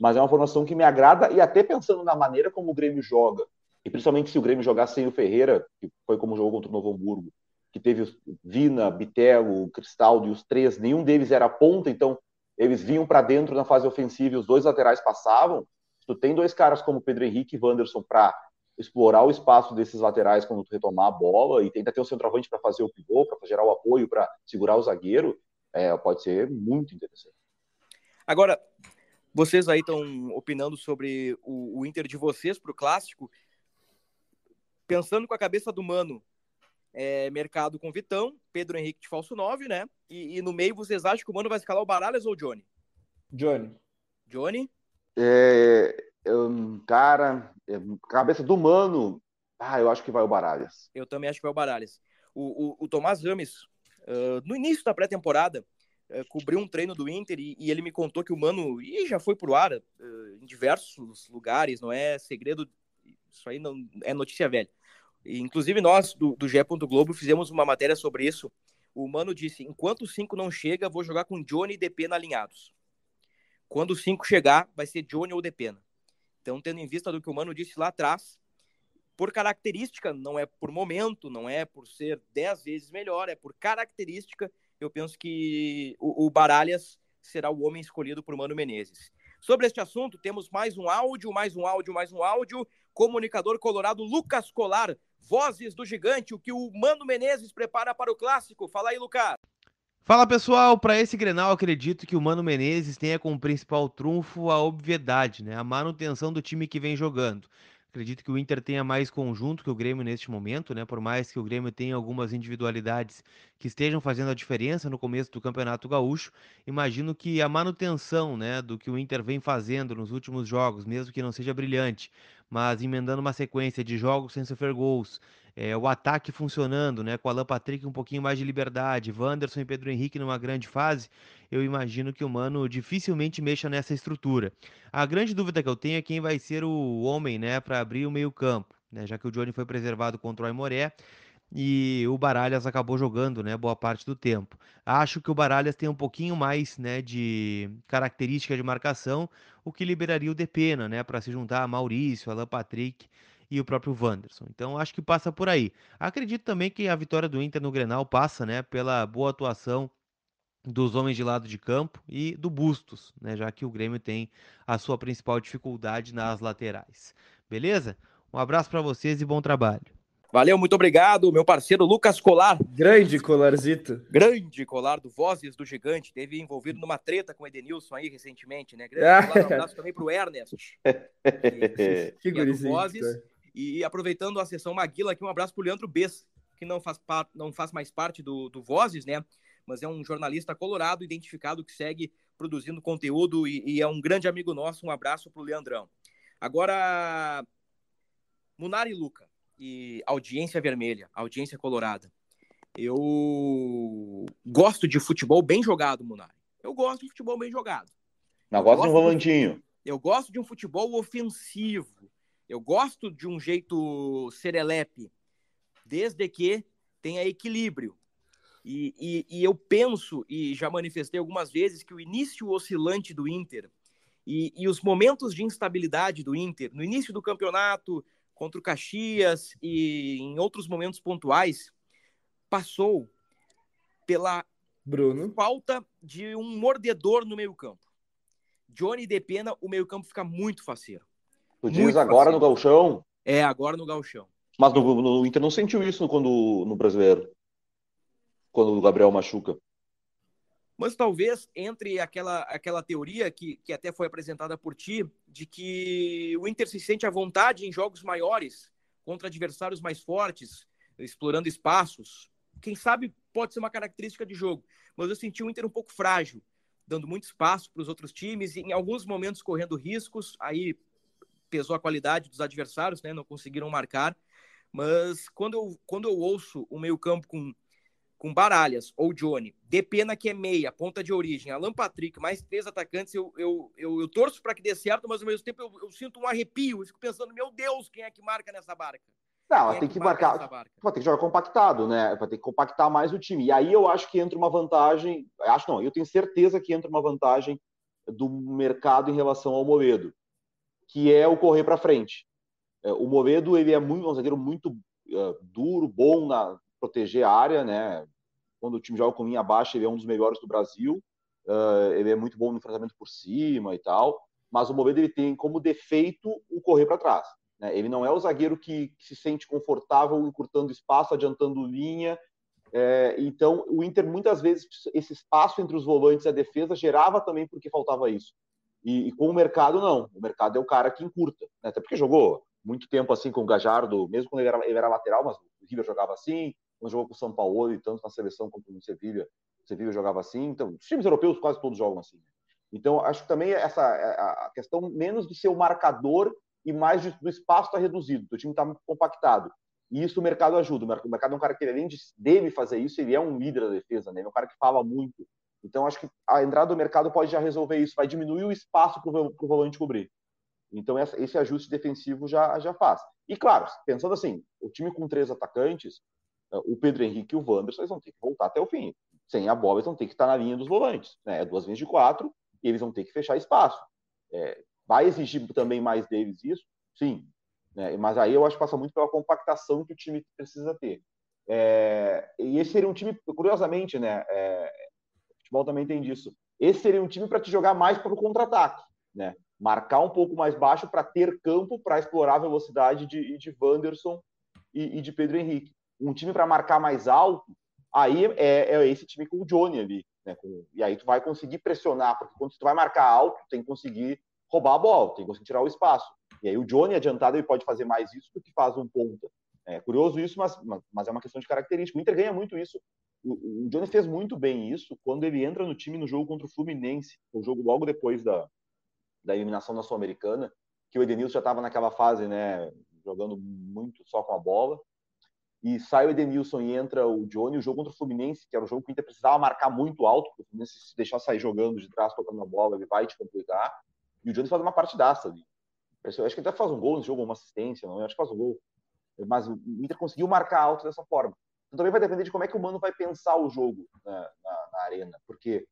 mas é uma formação que me agrada e até pensando na maneira como o Grêmio joga, e principalmente se o Grêmio jogar sem o Ferreira, que foi como jogou contra o Novo Hamburgo, que teve Vina, Bitelo, Cristaldo e os três, nenhum deles era ponta, então eles vinham para dentro na fase ofensiva e os dois laterais passavam. Se tu tem dois caras como Pedro Henrique e Wanderson para explorar o espaço desses laterais quando tu retomar a bola e tenta ter um centroavante para fazer o pivô, para gerar o apoio, para segurar o zagueiro, é, pode ser muito interessante. Agora, vocês aí estão opinando sobre o, o, Inter de vocês para o clássico. Pensando com a cabeça do Mano, é, mercado com Vitão, Pedro Henrique de falso 9, né? E, e, no meio vocês acham que o Mano vai escalar o Baralhas ou o Johnny? Johnny. Johnny? É, eu, cara, é, cabeça do Mano, ah, eu acho que vai o Baralhas. Eu também acho que vai o Baralhas. O, o, o Tomás Rames, uh, no início da pré-temporada, uh, cobriu um treino do Inter e, e, ele me contou que o Mano e já foi pro ar uh, em diversos lugares, não é segredo, isso aí não é notícia velha. E, inclusive nós, do, do. Globo, fizemos uma matéria sobre isso. O Mano disse, enquanto o 5 não chega, vou jogar com Johnny e Depena alinhados. Quando o 5 chegar, vai ser Johnny ou Depena. Então, tendo em vista do que o Mano disse lá atrás, por característica, não é por momento, não é por ser dez vezes melhor, é por característica, eu penso que o, o Baralhas será o homem escolhido por Mano Menezes. Sobre este assunto, temos mais um áudio, mais um áudio, mais um áudio. Comunicador colorado Lucas Colar, vozes do gigante, o que o Mano Menezes prepara para o clássico. Fala aí, Lucas. Fala pessoal, para esse Grenal acredito que o Mano Menezes tenha como principal trunfo a obviedade, né? A manutenção do time que vem jogando. Acredito que o Inter tenha mais conjunto que o Grêmio neste momento, né? Por mais que o Grêmio tenha algumas individualidades que estejam fazendo a diferença no começo do Campeonato Gaúcho, imagino que a manutenção, né, do que o Inter vem fazendo nos últimos jogos, mesmo que não seja brilhante, mas emendando uma sequência de jogos sem sofrer gols, é, o ataque funcionando, né, com Alan Patrick um pouquinho mais de liberdade, Wanderson e Pedro Henrique numa grande fase, eu imagino que o Mano dificilmente mexa nessa estrutura. A grande dúvida que eu tenho é quem vai ser o homem, né, para abrir o meio-campo, né, já que o Johnny foi preservado contra o Aimoré e o Baralhas acabou jogando, né, boa parte do tempo. Acho que o Baralhas tem um pouquinho mais, né, de característica de marcação, o que liberaria o Depena, né, para se juntar a Maurício, Alan Patrick e o próprio Wanderson. Então acho que passa por aí. Acredito também que a vitória do Inter no Grenal passa, né, pela boa atuação dos homens de lado de campo e do Bustos, né, já que o Grêmio tem a sua principal dificuldade nas laterais. Beleza? Um abraço para vocês e bom trabalho. Valeu, muito obrigado, meu parceiro Lucas Colar. Grande Colarzito. Grande Colar do Vozes do Gigante. Teve envolvido numa treta com o Edenilson aí recentemente, né? Grande ah. Colar, um abraço também pro Ernest. que, que, que é do Vozes. E aproveitando a sessão Maguila aqui, um abraço pro Leandro Bess, que não faz, não faz mais parte do, do Vozes, né? mas é um jornalista colorado, identificado, que segue produzindo conteúdo e, e é um grande amigo nosso. Um abraço para o Leandrão. Agora, Munari Luca, e audiência vermelha, audiência colorada. Eu gosto de futebol bem jogado, Munari. Eu gosto de futebol bem jogado. Não gosto de um volantinho. Eu gosto de um futebol ofensivo. Eu gosto de um jeito serelepe, desde que tenha equilíbrio. E, e, e, eu penso, e já manifestei algumas vezes, que o início oscilante do Inter e, e, os momentos de instabilidade do Inter, no início do campeonato, contra o Caxias e em outros momentos pontuais, passou pela Bruno. falta de um mordedor no meio-campo. Johnny de Pena, o meio-campo fica muito faceiro. Tu diz agora faceiro. no Galchão? É, agora no Galchão. Mas no, no Inter não sentiu isso quando no brasileiro quando o Gabriel machuca. Mas talvez entre aquela, aquela teoria que, que até foi apresentada por ti, de que o Inter se sente à vontade em jogos maiores, contra adversários mais fortes, explorando espaços. Quem sabe pode ser uma característica de jogo. Mas eu senti o Inter um pouco frágil, dando muito espaço para os outros times, e em alguns momentos correndo riscos, aí pesou a qualidade dos adversários, né? não conseguiram marcar. Mas quando eu, quando eu ouço o meio-campo com com Baralhas ou Johnny, de pena que é meia, ponta de origem, Alan Patrick, mais três atacantes, eu, eu, eu, eu torço para que dê certo, mas ao mesmo tempo eu, eu, sinto um arrepio, fico pensando, meu Deus, quem é que marca nessa barca? Não, tem é que, que marcar, vai ter que jogar compactado, né? Vai ter que compactar mais o time. E aí eu acho que entra uma vantagem, acho não, eu tenho certeza que entra uma vantagem do mercado em relação ao Moledo, que é o correr para frente. É, o Moledo, ele é muito, um zagueiro muito uh, duro, bom na, proteger a área, né? Quando o time joga com linha baixa, ele é um dos melhores do Brasil. Uh, ele é muito bom no enfrentamento por cima e tal. Mas o Moledo ele tem como defeito o correr para trás. Né? Ele não é o zagueiro que, que, se sente confortável encurtando espaço, adiantando linha. É, então, o Inter, muitas vezes, esse espaço entre os volantes e a defesa gerava também porque faltava isso. E, e, com o mercado, não. O mercado é o cara que encurta. Né? Até porque jogou muito tempo assim com o Gajardo, mesmo quando ele era, ele era lateral, mas o River jogava assim, quando jogou com o São Paulo e tanto na seleção quanto no Sevilha, o Sevilha jogava assim. Então, os times europeus quase todos jogam assim. Né? Então, acho que também essa é, a questão menos de ser o marcador e mais de, do espaço está reduzido, o time está compactado. E isso o mercado ajuda. O mercado é um cara que, além de deve fazer isso, ele é um líder da defesa, né? Ele é um cara que fala muito. Então, acho que a entrada do mercado pode já resolver isso, vai diminuir o espaço para o volante cobrir. Então, esse ajuste defensivo já, já faz. E, claro, pensando assim, o time com três atacantes, o Pedro Henrique e o Wanderson eles vão ter que voltar até o fim. Sem a bola, eles vão ter que estar na linha dos volantes. Né? É duas vezes de quatro, e eles vão ter que fechar espaço. É, vai exigir também mais deles isso? Sim. Né? Mas aí eu acho que passa muito pela compactação que o time precisa ter. É, e esse seria um time, curiosamente, né? É, futebol também tem disso. Esse seria um time para te jogar mais para o contra-ataque, né? Marcar um pouco mais baixo para ter campo para explorar a velocidade de, de Wanderson e, e de Pedro Henrique um time para marcar mais alto, aí é, é, esse time com o Johnny ali. Né? Com, e aí tu vai conseguir pressionar, porque quando tu vai marcar alto, tem que conseguir roubar a bola, tem que conseguir tirar o espaço. E aí o Johnny adiantado ele pode fazer mais isso do que faz um ponta. É curioso isso, mas, mas é uma questão de característica. O Inter ganha muito isso. O, o Johnny fez muito bem isso quando ele entra no time no jogo contra o Fluminense, o jogo logo depois da, da eliminação da Sul-Americana, que o Edenilson já estava naquela fase, né, jogando muito só com a bola e sai o Edenilson e entra o Johnny, o jogo contra o Fluminense, que era um jogo que o Inter precisava marcar muito alto, porque o Fluminense se deixar sair jogando de trás, tocando a bola, ele vai te complicar, e o Johnny faz uma partidaça ali. Acho que ele até faz um gol nesse jogo, uma assistência, não, eu acho que faz um gol. Mas o Inter conseguiu marcar alto dessa forma. Então também vai depender de como é que o Mano vai pensar o jogo na, na, na arena, porque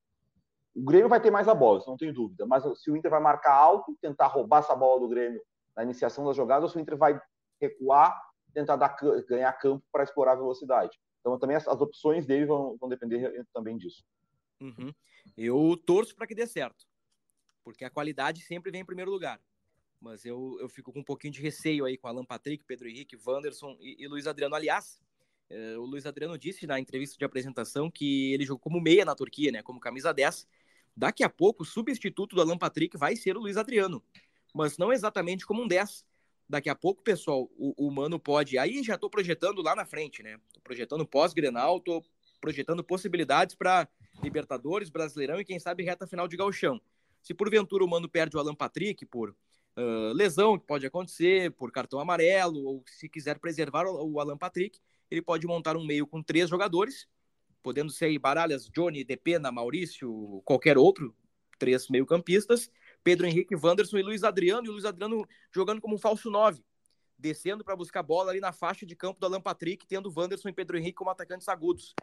o Grêmio vai ter mais a bola, isso não tenho dúvida, mas se o Inter vai marcar alto, tentar roubar essa bola do Grêmio na iniciação das jogadas, ou se o Inter vai recuar tentar dar, ganhar campo para explorar a velocidade. Então, também as, as opções dele vão, vão, depender também disso. Uhum. Eu torço para que dê certo, porque a qualidade sempre vem em primeiro lugar. Mas eu, eu fico com um pouquinho de receio aí com Alan Patrick, Pedro Henrique, Wanderson e, e Luiz Adriano. Aliás, é, o Luiz Adriano disse na entrevista de apresentação que ele jogou como meia na Turquia, né, como camisa 10. Daqui a pouco, o substituto do Alan Patrick vai ser o Luiz Adriano, mas não exatamente como um 10, daqui a pouco, pessoal, o, o Mano pode. Aí já estou projetando lá na frente, né? Tô projetando pós-Grenal, tô projetando possibilidades para Libertadores, Brasileirão e quem sabe reta final de Gauchão. Se porventura o Mano perde o Alan Patrick por uh, lesão, que pode acontecer, por cartão amarelo, ou se quiser preservar o, o Alan Patrick, ele pode montar um meio com três jogadores, podendo ser Baralhas, Johnny, Depena, Maurício, qualquer outro, três meio-campistas, Pedro Henrique, Wanderson e Luiz Adriano, e o Luiz Adriano jogando como um falso nove, descendo para buscar bola ali na faixa de campo do Alan Patrick, tendo Wanderson e Pedro Henrique como atacantes agudos.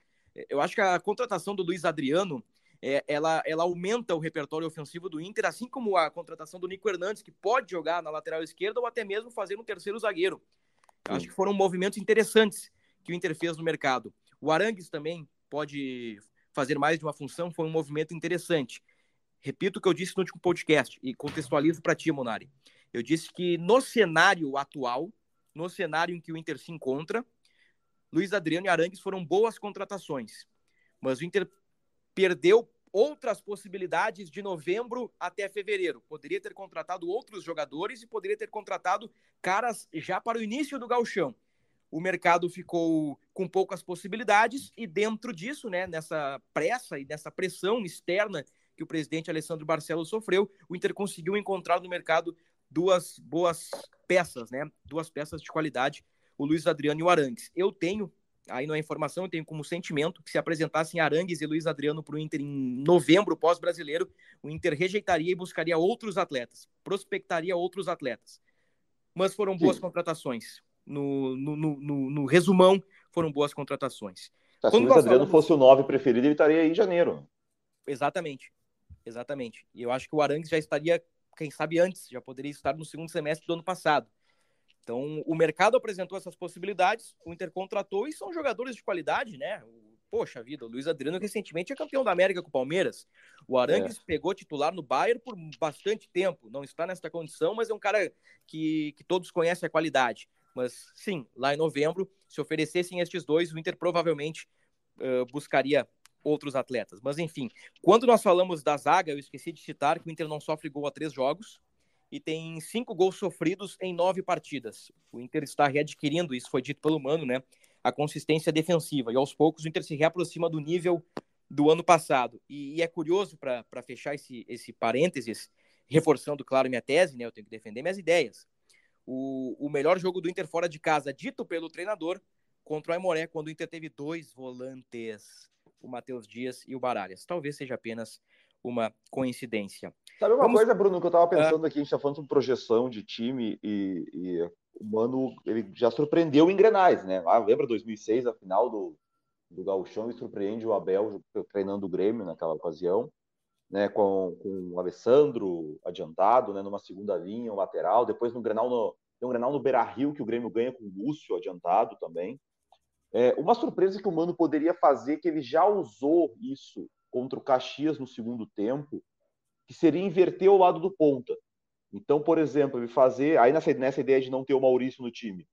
Eu acho que a contratação do Luiz Adriano é, ela, ela aumenta o repertório ofensivo do Inter, assim como a contratação do Nico Hernandes, que pode jogar na lateral esquerda ou até mesmo fazer um terceiro zagueiro. Eu acho que foram movimentos interessantes que o Inter fez no mercado. O Arangues também pode fazer mais de uma função, foi um movimento interessante. Repito o que eu disse no último podcast e contextualizo para ti, Monari. Eu disse que no cenário atual, no cenário em que o Inter se encontra, Luiz Adriano e Arangues foram boas contratações. Mas o Inter perdeu outras possibilidades de novembro até fevereiro. Poderia ter contratado outros jogadores e poderia ter contratado caras já para o início do galchão. O mercado ficou com poucas possibilidades e dentro disso, né, nessa pressa e nessa pressão externa que o presidente Alessandro Barcelos sofreu, o Inter conseguiu encontrar no mercado duas boas peças, né? Duas peças de qualidade, o Luiz Adriano e o Arangues. Eu tenho aí não é informação, eu tenho como sentimento que se apresentassem Arangues e Luiz Adriano para o Inter em novembro, pós-brasileiro, o Inter rejeitaria e buscaria outros atletas, prospectaria outros atletas. Mas foram boas Sim. contratações. No, no, no, no, resumão, foram boas contratações. Tá, se o Luiz Adriano falamos... fosse o 9 preferido, ele estaria aí em janeiro. Exatamente. Exatamente. E eu acho que o Arangues já estaria, quem sabe antes, já poderia estar no segundo semestre do ano passado. Então, o mercado apresentou essas possibilidades, o Inter contratou e são jogadores de qualidade, né? Poxa vida, o Luiz Adriano recentemente é campeão da América com o Palmeiras. O Arangues é. pegou titular no Bayern por bastante tempo. Não está nesta condição, mas é um cara que, que todos conhecem a qualidade. Mas sim, lá em novembro, se oferecessem estes dois, o Inter provavelmente uh, buscaria outros atletas. Mas enfim, quando nós falamos da zaga, eu esqueci de citar que o Inter não sofre gol a três jogos e tem cinco gols sofridos em nove partidas. O Inter está readquirindo, isso foi dito pelo Mano, né? A consistência defensiva. E aos poucos o Inter se reaproxima do nível do ano passado. E, e é curioso, para fechar esse, esse parênteses, reforçando, claro, minha tese, né? Eu tenho que defender minhas ideias. O, o melhor jogo do Inter fora de casa, dito pelo treinador, contra o Aimoré, quando o Inter teve dois volantes, o Matheus Dias e o Baralhas. Talvez seja apenas uma coincidência. Sabe uma Vamos... coisa, Bruno, que eu estava pensando aqui, a gente está falando sobre projeção de time e, e, o Mano ele já surpreendeu em Grenais, né? Ah, lembra 2006, a final do, do Gauchão, e surpreende o Abel treinando o Grêmio naquela ocasião, né? Com, com o Alessandro adiantado, né? Numa segunda linha, um lateral, depois no Grenal no, tem um Grenal no Beira-Rio que o Grêmio ganha com o Lúcio adiantado também. É, uma surpresa que o Mano poderia fazer, que ele já usou isso contra o Caxias no segundo tempo, que seria inverter o lado do ponta. Então, por exemplo, ele fazer, aí nessa, nessa ideia de não ter o Maurício no time,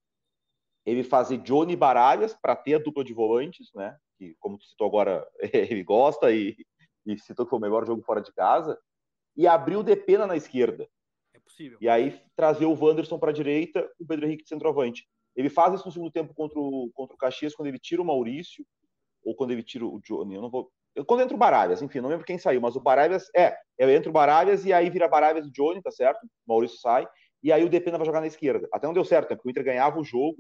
ele fazer Johnny Baralhas para ter a dupla de volantes, né? Que, como tu citou agora, ele gosta e, e citou que foi o melhor jogo fora de casa, e abrir o Depena na esquerda. É possível. E aí trazer o Wanderson para a direita, o Pedro Henrique de centroavante. Ele faz isso no segundo tempo contra o, contra o Caxias, quando ele tira o Maurício, ou quando ele tira o Johnny. Eu não vou, quando entra o Baralhas, enfim, não lembro quem saiu, mas o Baralhas, é, é entra o Baralhas e aí vira Baralhas e Johnny, tá certo? O Maurício sai, e aí o Depena vai jogar na esquerda. Até não deu certo, né? Porque o Inter ganhava o jogo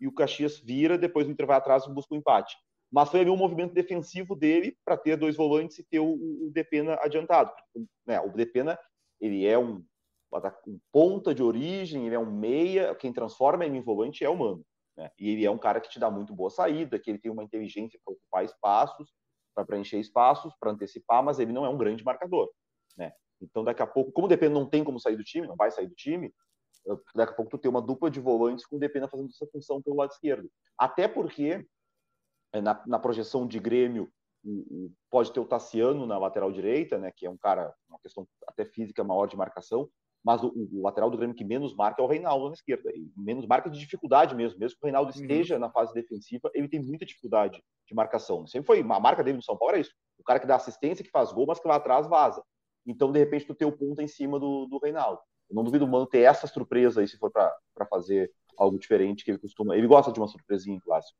e o Caxias vira, depois o Inter vai atrás e busca o um empate. Mas foi ali um movimento defensivo dele para ter dois volantes e ter o, o Depena adiantado. Né? O Depena, ele é um, um ponta de origem, ele é um meia, quem transforma ele em volante é o Mano. Né? E ele é um cara que te dá muito boa saída, que ele tem uma inteligência para ocupar espaços, para preencher espaços, para antecipar, mas ele não é um grande marcador, né? Então, daqui a pouco, como o Depena não tem como sair do time, não vai sair do time, daqui a pouco tu tem uma dupla de volantes com o Depena fazendo essa função pelo lado esquerdo. Até porque, é, na, na projeção de Grêmio, pode ter o Tassiano na lateral direita, né, que é um cara, uma questão até física maior de marcação, mas o, o, lateral do Grêmio que menos marca é o Reinaldo na esquerda. E menos marca de dificuldade mesmo. Mesmo que o Reinaldo uhum. esteja na fase defensiva, ele tem muita dificuldade de marcação. Sempre foi. A marca dele no São Paulo era isso. O cara que dá assistência, que faz gol, mas que lá atrás vaza. Então, de repente, tu tem o ponto em cima do, do Reinaldo. Eu não duvido o Mano ter essa surpresa aí, se for para fazer algo diferente que ele costuma. Ele gosta de uma surpresinha em clássico.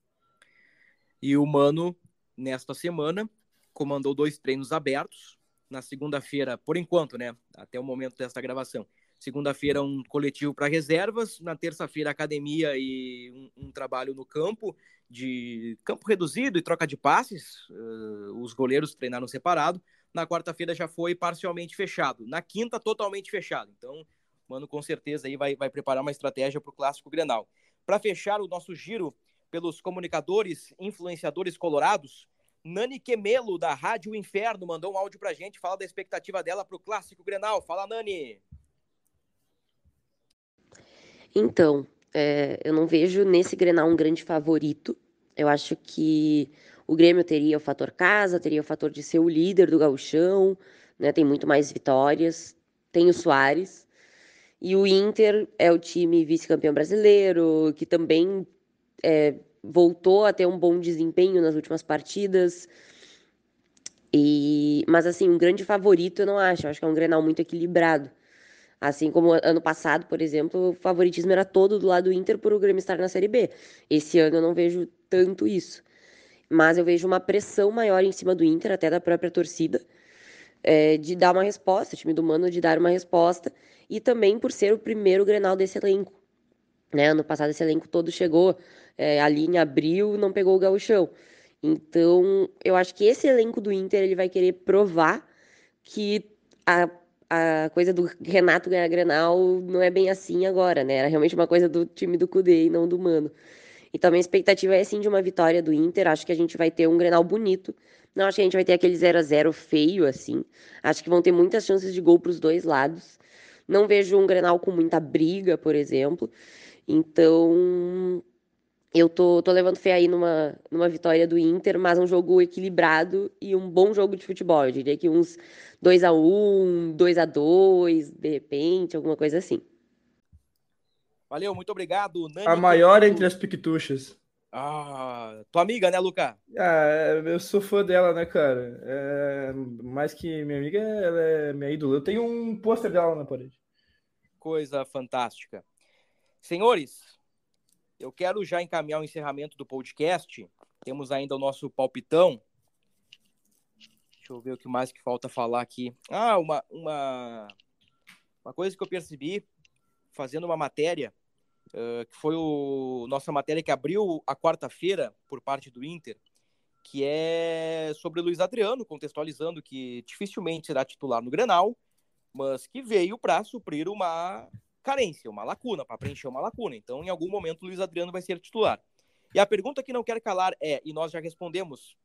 E o Mano nesta semana, comandou dois treinos abertos. Na segunda-feira, por enquanto, né? Até o momento desta gravação. Segunda-feira, um coletivo para reservas. Na terça-feira, academia e um, um, trabalho no campo, de campo reduzido e troca de passes. Uh, os goleiros treinaram separado. Na quarta-feira já foi parcialmente fechado. Na quinta, totalmente fechado. Então, mano, com certeza aí vai, vai preparar uma estratégia para o clássico Grenal. Para fechar o nosso giro pelos comunicadores, influenciadores colorados, Nani Quemelo, da Rádio Inferno, mandou um áudio para gente, fala da expectativa dela para o Clássico Grenal. Fala, Nani! Então, é, eu não vejo nesse Grenal um grande favorito. Eu acho que o Grêmio teria o fator casa, teria o fator de ser o líder do gauchão, né? Tem muito mais vitórias. Tem o Soares. E o Inter é o time vice-campeão brasileiro, que também é, voltou a ter um bom desempenho nas últimas partidas. E, mas assim, um grande favorito eu não acho. Eu acho que é um Grenal muito equilibrado. Assim como ano passado, por exemplo, o favoritismo era todo do lado do Inter por o Grêmio estar na Série B. Esse ano eu não vejo tanto isso. Mas eu vejo uma pressão maior em cima do Inter, até da própria torcida, é, de dar uma resposta, o time do Mano de dar uma resposta, e também por ser o primeiro Grenal desse elenco. Né? Ano passado esse elenco todo chegou é, ali em abril, não pegou o gauchão. Então, eu acho que esse elenco do Inter ele vai querer provar que a a coisa do Renato ganhar Grenal não é bem assim agora, né? Era realmente uma coisa do time do Cudê e não do Mano. Então, minha expectativa é sim de uma vitória do Inter. Acho que a gente vai ter um Grenal bonito. Não acho que a gente vai ter aquele 0 a 0 feio assim. Acho que vão ter muitas chances de gol para os dois lados. Não vejo um Grenal com muita briga, por exemplo. Então, eu tô, tô levando fé aí numa, numa vitória do Inter, mas um jogo equilibrado e um bom jogo de futebol. Eu diria que uns 2 a 1 2 a 2 de repente, alguma coisa assim. Valeu, muito obrigado. Nani a maior entre as piquetuchas. Ah, tua amiga, né, Luca? Ah, eu sou fã dela, né, cara? É, mais que minha amiga, ela é minha ídola. Eu tenho um pôster dela na parede. Coisa fantástica. Senhores, eu quero já encaminhar o encerramento do podcast. Temos ainda o nosso palpitão. Deixa eu ver o que mais que falta falar aqui. Ah, uma, uma, uma coisa que eu percebi fazendo uma matéria, uh, que foi o nossa matéria que abriu a quarta-feira por parte do Inter, que é sobre Luiz Adriano, contextualizando que dificilmente será titular no Grenal, mas que veio para suprir uma carência, uma lacuna, para preencher uma lacuna. Então, em algum momento, o Luiz Adriano vai ser titular. E a pergunta que não quer calar é, e nós já respondemos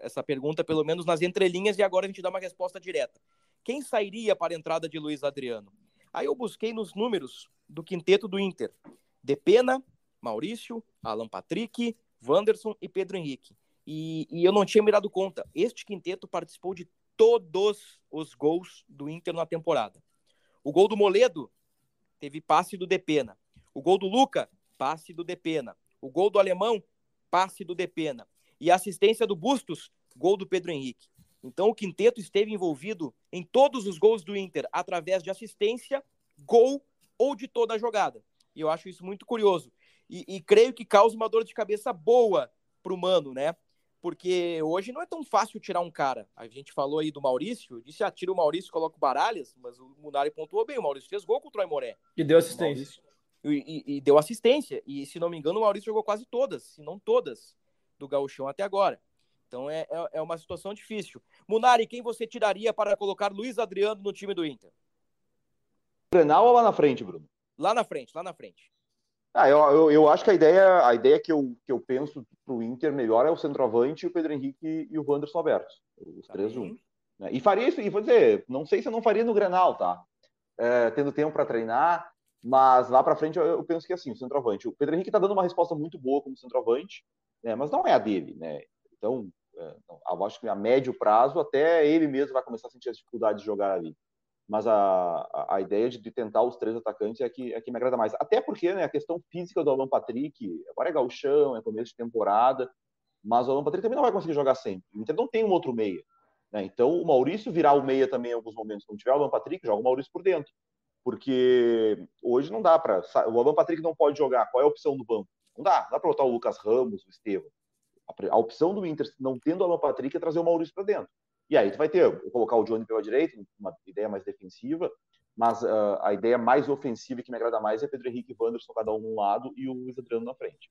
essa pergunta, pelo menos nas entrelinhas, e agora a gente dá uma resposta direta. Quem sairia para a entrada de Luiz Adriano? Aí eu busquei nos números do quinteto do Inter. Depena, Maurício, Alan Patrick, Wanderson e Pedro Henrique. E, e eu não tinha me dado conta. Este quinteto participou de todos os gols do Inter na temporada. O gol do Moledo teve passe do Depena. O gol do Luca, passe do Depena. O gol do Alemão, passe do Depena. E a assistência do Bustos, gol do Pedro Henrique. Então o quinteto esteve envolvido em todos os gols do Inter através de assistência, gol ou de toda a jogada. E eu acho isso muito curioso. E, e creio que causa uma dor de cabeça boa para o Mano, né? Porque hoje não é tão fácil tirar um cara. A gente falou aí do Maurício, disse, ah, tira o Maurício, coloca o Baralhas, mas o Munari pontuou bem, o Maurício fez gol contra o Aimoré. E deu assistência. E, e, e, deu assistência, e se não me engano o Maurício jogou quase todas, se não todas, do gauchão até agora. Então é, é, é uma situação difícil. Munari, quem você tiraria para colocar Luiz Adriano no time do Inter? Grenal ou lá na frente, Bruno? Lá na frente, lá na frente. Ah, eu, eu, eu, acho que a ideia, a ideia que, eu, que eu penso para o Inter melhor é o centroavante, o Pedro Henrique e o Wanderson abertos, os tá três juntos. Né? E faria isso, e vou dizer, não sei se eu não faria no Grenal, tá? É, tendo tempo para treinar, mas lá para frente eu, eu, penso que é assim, o centroavante. O Pedro Henrique está dando uma resposta muito boa como centroavante, né? mas não é a dele, né? Então, é, eu acho que a médio prazo até ele mesmo vai começar a sentir as dificuldades de jogar ali mas a, a, ideia de, de, tentar os três atacantes é que, é que me agrada mais. Até porque né, a questão física do Alan Patrick, agora é gauchão, é começo de temporada, mas o Alan Patrick também não vai conseguir jogar sempre. O Inter não tem um outro meia. Né? Então o Maurício virar o meia também em alguns momentos. Quando tiver o Alan Patrick, joga o Maurício por dentro. Porque hoje não dá para. O Alan Patrick não pode jogar. Qual é a opção do banco? Não dá. Dá para botar o Lucas Ramos, o Estevam. A, a opção do Inter, não tendo o Alan Patrick, é trazer o Maurício para dentro. E aí tu vai ter, colocar o Johnny pela direita, uma ideia mais defensiva, mas uh, a ideia mais ofensiva que me agrada mais é Pedro Henrique e Wanderson, cada um num lado, e o Luiz Adriano na frente.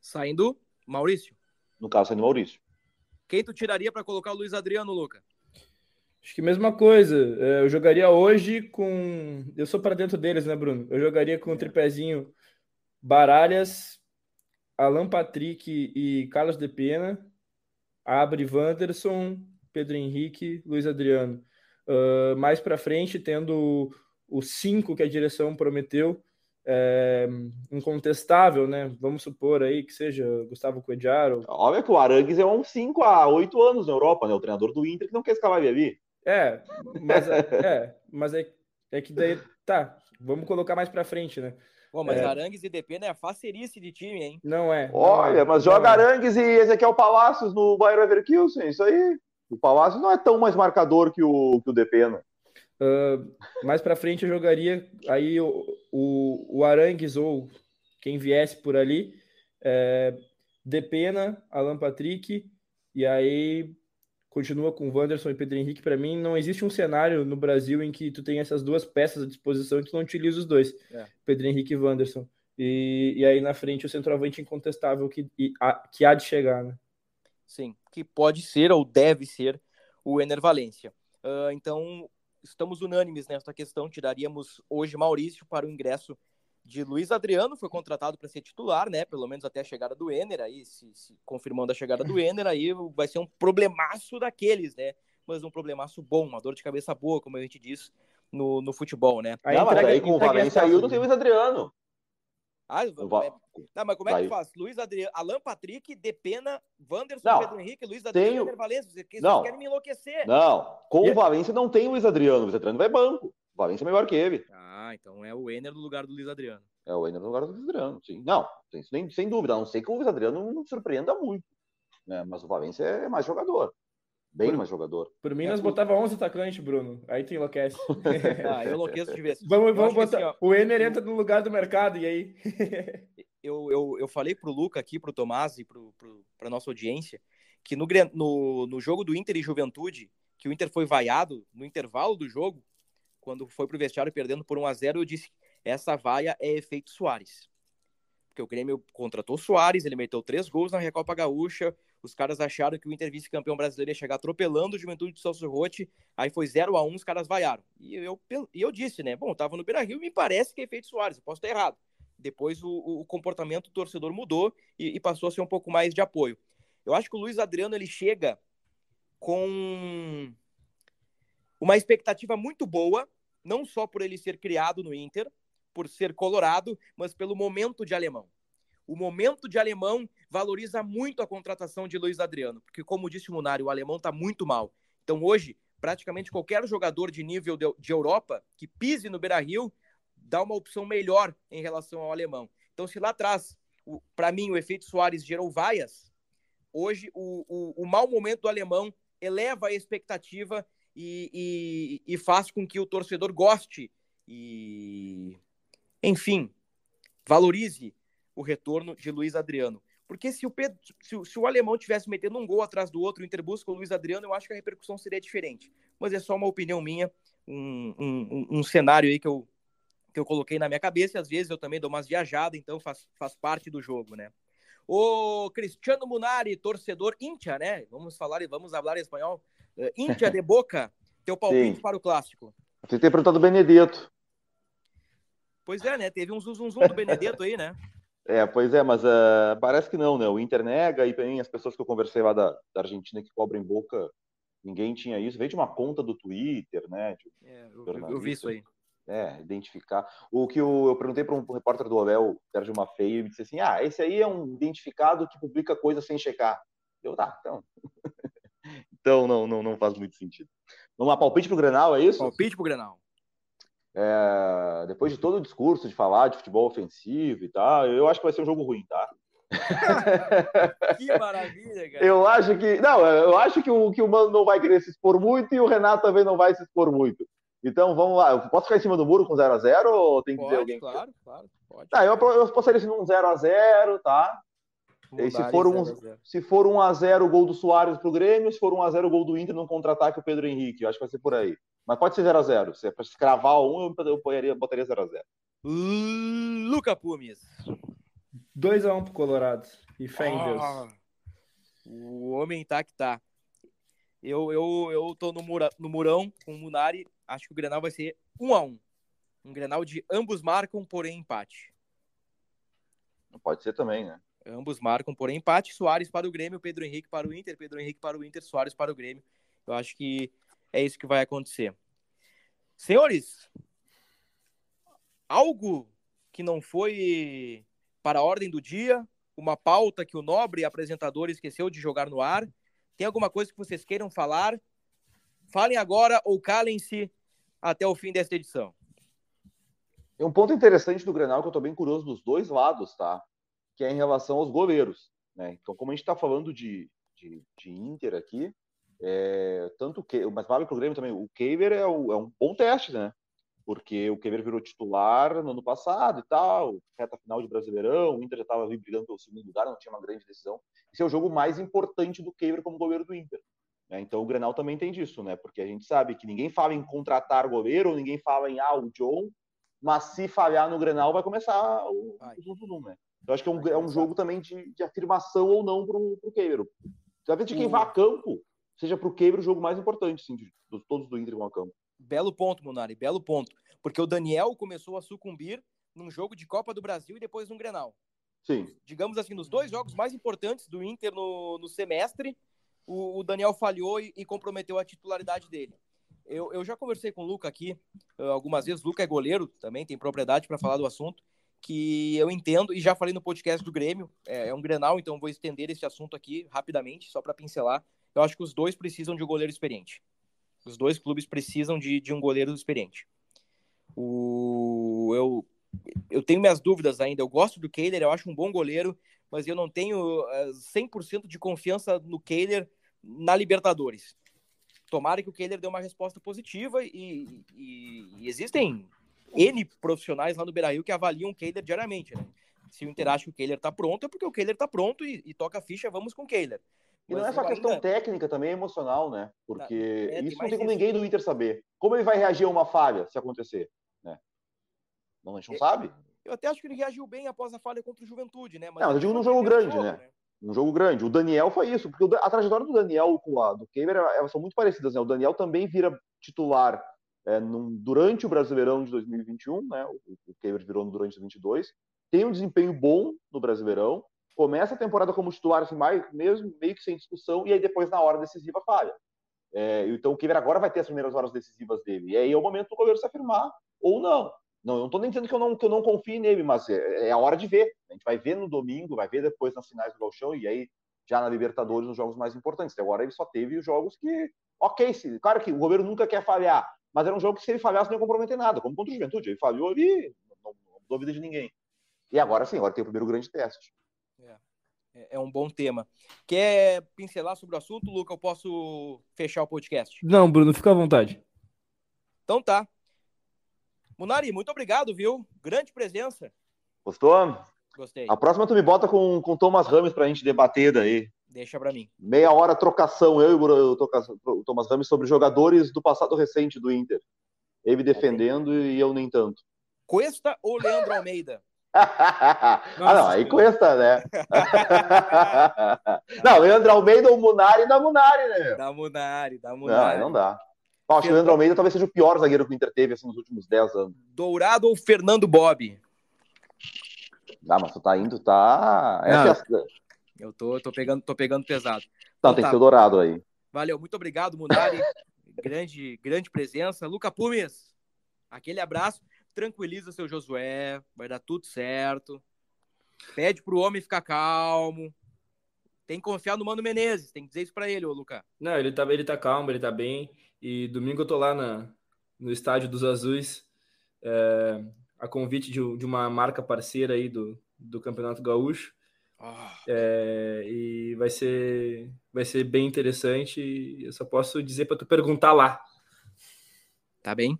Saindo Maurício. No caso, saindo Maurício. Quem tu tiraria para colocar o Luiz Adriano, Luca? Acho que mesma coisa. É, eu jogaria hoje com. Eu sou para dentro deles, né, Bruno? Eu jogaria com o tripézinho Baralhas, Alan Patrick e Carlos de Pena, Abre Wanderson, Pedro Henrique, Luiz Adriano. Uh, mais para frente, tendo o 5 que a direção prometeu, é, incontestável, né? Vamos supor aí que seja Gustavo Coediaro. Óbvio que o Arangues é um 5 há 8 anos na Europa, né? O treinador do Inter que não quer escalar ali. É, mas, é, é, mas é, é que daí, tá, vamos colocar mais para frente, né? Bom, mas é. Arangues e DP não é facerice de time, hein? Não é. Olha, não é, mas joga é. Arangues e Ezequiel Palácios no Bayern Leverkusen, isso aí. O Palácio não é tão mais marcador que o, que o Depena. Né? Uh, mais para frente eu jogaria aí o, o, o, Arangues ou quem viesse por ali, é, Depena, Alan Patrick, e aí continua com Wanderson e Pedro Henrique. Para mim, não existe um cenário no Brasil em que tu tem essas duas peças à disposição e tu não utiliza os dois, é. Pedro Henrique e Wanderson. E, e aí na frente o centroavante incontestável que, e, a, que há de chegar, né? Sim, que pode ser ou deve ser o Ener Valência. Uh, então, estamos unânimes nesta questão. Tiraríamos hoje Maurício para o ingresso de Luiz Adriano, foi contratado para ser titular, né? Pelo menos até a chegada do Ener, aí, se, se, confirmando a chegada do Ener, aí vai ser um problemaço daqueles, né? Mas um problemaço bom, uma dor de cabeça boa, como a gente diz no, no futebol, né? Aí, não, mas aí com o Valência saiu, tem Luiz Adriano. Ah, não, mas como é que faz? Luiz Adriano, Alan Patrick, Depena, Wanderson, não, Pedro Henrique, Luiz Adriano, tenho... Valência. Vocês não, querem me enlouquecer. Não, com e... o Valência não tem Luiz Adriano. O Luiz Adriano vai banco. O Valência é melhor que ele. Ah, então é o Ener no lugar do Luiz Adriano. É o Ener no lugar do Luiz Adriano, sim. Não, sem, sem dúvida. A não sei que o Luiz Adriano não surpreenda muito. Né? Mas o Valência é mais jogador. Bem por, mais jogador. Por mim, é, nós botava 11 atacantes, Bruno. Aí tu enlouquece. ah, eu enlouqueço de vez. Vamos, vamos botar. Assim, ó, o Ener entra no lugar do mercado, e aí? eu, eu, eu falei pro Luca aqui, pro Tomás e pro, pro, pra nossa audiência, que no, no, no jogo do Inter e Juventude, que o Inter foi vaiado no intervalo do jogo, quando foi pro vestiário perdendo por 1 a 0 eu disse essa vaia é efeito Soares. Porque o Grêmio contratou Soares, ele meteu três gols na Recopa Gaúcha, os caras acharam que o Inter vice-campeão brasileiro ia chegar atropelando o Juventude de Celso Rotti, aí foi 0 a 1 os caras vaiaram. E eu, e eu disse, né, bom, tava no Beira-Rio me parece que é efeito Soares, eu posso estar errado. Depois o, o comportamento do torcedor mudou e, e, passou a ser um pouco mais de apoio. Eu acho que o Luiz Adriano ele chega com uma expectativa muito boa, não só por ele ser criado no Inter, por ser colorado, mas pelo momento de alemão. O momento de alemão valoriza muito a contratação de Luiz Adriano, porque, como disse o Munari, o alemão está muito mal. Então, hoje, praticamente qualquer jogador de nível de, de Europa que pise no Beira Rio dá uma opção melhor em relação ao alemão. Então, se lá atrás, para mim, o efeito Soares gerou vaias, hoje o, o, o mau momento do alemão eleva a expectativa e, e, e, faz com que o torcedor goste e, enfim, valorize o retorno de Luiz Adriano. Porque se o, Pedro, se, se, o alemão tivesse metendo um gol atrás do outro, o Inter busca o Luiz Adriano, eu acho que a repercussão seria diferente. Mas é só uma opinião minha, um, um, um cenário aí que eu, que eu coloquei na minha cabeça, e às vezes eu também dou umas viajadas, então faz, faz parte do jogo, né? O Cristiano Munari, torcedor Íntia, né? Vamos falar e vamos falar em espanhol. Uh, Íntia de Boca, teu palpite Sim. para o clássico. Você tem perguntado do Benedetto. Pois é, né? Teve um zum, zum do Benedetto aí, né? É, pois é, mas uh, parece que não, né? O Inter nega e também as pessoas que eu conversei lá da, da Argentina que cobrem boca, ninguém tinha isso. Veio de uma conta do Twitter, né? é, eu, eu, vi isso aí é, identificar. O que eu, eu perguntei para um repórter do Abel, Sérgio Mafeio, e ele disse assim: ah, esse aí é um identificado que publica coisa sem checar. Eu, tá, então. então não, não, não faz muito sentido. Vamos lá, palpite pro Grenal, é isso? Palpite pro Grenal. É, depois de todo o discurso de falar de futebol ofensivo e tal, eu acho que vai ser um jogo ruim, tá? que maravilha, cara. Eu acho que. Não, eu acho que o, que o Mano não vai querer se expor muito e o Renato também não vai se expor muito. Então vamos lá. Eu posso ficar em cima do muro com 0x0 ou tem que pode, dizer alguém? Claro, claro. Pode. Tá, eu, eu postaria assim num 0x0, tá? E se for, um, se for 1 a 0 o gol do Soares pro Grêmio, se for 1 a 0 o gol do Inter no contra-ataque o Pedro Henrique, eu acho que vai ser por aí. Mas pode ser 0 a 0 Se é para escravar um, eu botaria, botaria 0 a 0 Luca Pumes. 2 a 1 pro Colorado. E fé em Deus. Ah, o homem tá que tá. Eu, eu, eu tô no, mura, no murão com o Munari. Acho que o Grenal vai ser 1 a 1 Um Grenal de ambos marcam, porém empate. Pode ser também, né? Ambos marcam, porém empate. Soares para o Grêmio, Pedro Henrique para o Inter, Pedro Henrique para o Inter, Soares para o Grêmio. Eu acho que é isso que vai acontecer. Senhores, algo que não foi para a ordem do dia, uma pauta que o nobre apresentador esqueceu de jogar no ar. Tem alguma coisa que vocês queiram falar? Falem agora ou calem-se até o fim desta edição. Tem um ponto interessante do Grenal que eu estou bem curioso dos dois lados, tá? Que é em relação aos goleiros. Né? Então, como a gente está falando de, de, de, Inter aqui, é, tanto que, mas vale para o Grêmio também, o Keiver é, o, é um bom teste, né? porque o Quevedo virou titular no ano passado e tal, reta final de Brasileirão, o Inter já estava brigando pelo segundo lugar, não tinha uma grande decisão. Esse é o jogo mais importante do Quevedo como goleiro do Inter. Né? Então o Grenal também tem disso, né? Porque a gente sabe que ninguém fala em contratar goleiro, ninguém fala em ah, o John, mas se falhar no Grenal vai começar o 1 né? Eu acho que é um, é um jogo também de, de afirmação ou não para o Quevedo. Talvez de quem vá a campo, seja para o Quevedo o jogo mais importante, sim, de, de todos do Inter vão a campo. Belo ponto, Munari, belo ponto. Porque o Daniel começou a sucumbir num jogo de Copa do Brasil e depois num Grenal. Sim. Digamos assim, nos dois jogos mais importantes do Inter no, no semestre, o, o, Daniel falhou e, e, comprometeu a titularidade dele. Eu, eu já conversei com o Luca aqui uh, algumas vezes. O Luca é goleiro também, tem propriedade para falar do assunto. Que eu entendo, e já falei no podcast do Grêmio, é, é um Grenal, então vou estender esse assunto aqui rapidamente, só para pincelar. Eu acho que os dois precisam de um goleiro experiente. Os dois clubes precisam de, de um goleiro experiente. O, eu, eu tenho minhas dúvidas ainda. Eu gosto do Kehler, eu acho um bom goleiro, mas eu não tenho 100% eh, de confiança no Kehler na Libertadores. Tomara que o Kehler dê uma resposta positiva e, e, e existem N profissionais lá no Beira-Rio que avaliam o Kehler diariamente, né? Se o Inter acha que o Kehler tá pronto, é porque o Kehler tá pronto e, e toca a ficha, vamos com o Kehler. E não é só questão ainda... técnica, também é emocional, né? Porque é, isso não tem como ninguém do Inter saber. Como ele vai reagir a uma falha se acontecer? Né? Não, a gente não é, sabe. Eu até acho que ele reagiu bem após a falha contra o Juventude, né? Mas não, eu digo num jogo grande, jogo, né? né? Um jogo grande. O Daniel foi isso, porque a trajetória do Daniel com a do Keimer, elas são muito parecidas, né? O Daniel também vira titular é, num, durante o Brasileirão de 2021, né? O, o virou durante 2022. Tem um desempenho bom no Brasileirão, começa a temporada como titular, assim, mais, mesmo meio que sem discussão, e aí depois, na hora decisiva, falha. É, então o Kiver agora vai ter as primeiras horas decisivas dele. E aí é o momento do goleiro se afirmar ou não. Não, eu não estou nem dizendo que eu não, que eu não confie nele, mas é, é, a hora de ver. A gente vai ver no domingo, vai ver depois nas finais do Galchão e aí já na Libertadores nos jogos mais importantes. Agora ele só teve os jogos que, ok, se, claro que o goleiro nunca quer falhar, mas era um jogo que se ele falhasse não ia comprometer nada, como contra o Juventude. Ele falhou ali, não, não mudou a vida de ninguém. E agora sim, agora tem o primeiro grande teste. É, é um bom tema. Quer pincelar sobre o assunto, Luca? Eu posso fechar o podcast? Não, Bruno, fica à vontade. Então tá. Munari, muito obrigado, viu? Grande presença. Gostou? Gostei. A próxima tu me bota com, com Thomas Ramos pra gente debater daí. Deixa pra mim. Meia hora trocação, eu e o Thomas Ramos sobre jogadores do passado recente do Inter. Ele defendendo e eu nem tanto. Cuesta ou Leandro Almeida? ah, não, aí custa, né? não, Leandro Almeida, o Munari da Munari, né? Da Munari, da Munari. Não, não dá. acho que o Leandro Almeida talvez seja o pior zagueiro que o Inter teve assim, nos últimos 10 anos. Dourado ou Fernando Bob? Ah, mas tu tá indo, tá. É não, eu tô, tô, pegando, tô pegando pesado. Não, então, tem tá. que ser dourado aí. Valeu, muito obrigado, Munari. grande, grande presença. Luca Pumes, aquele abraço tranquiliza seu Josué, vai dar tudo certo. Pede pro homem ficar calmo. Tem que confiar no Mano Menezes, tem que dizer isso pra ele, ô Lucas. Não, ele tá, ele tá calmo, ele tá bem. E domingo eu tô lá na, no estádio dos Azuis, é, a convite de, de, uma marca parceira aí do, do Campeonato Gaúcho. Oh. É, e vai ser, vai ser bem interessante. Eu só posso dizer para tu perguntar lá. Tá bem.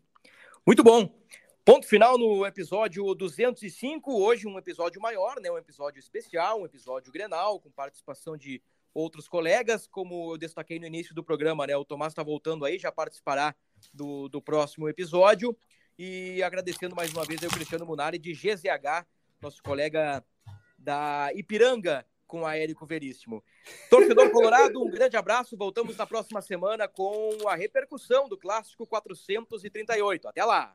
Muito bom. Ponto final no episódio 205. Hoje, um episódio maior, né? um episódio especial, um episódio grenal, com participação de outros colegas. Como eu destaquei no início do programa, né? o Tomás está voltando aí, já participará do, do próximo episódio. E agradecendo mais uma vez ao Cristiano Munari de GZH, nosso colega da Ipiranga, com a Érico Veríssimo. Torcedor Colorado, um grande abraço. Voltamos na próxima semana com a repercussão do Clássico 438. Até lá!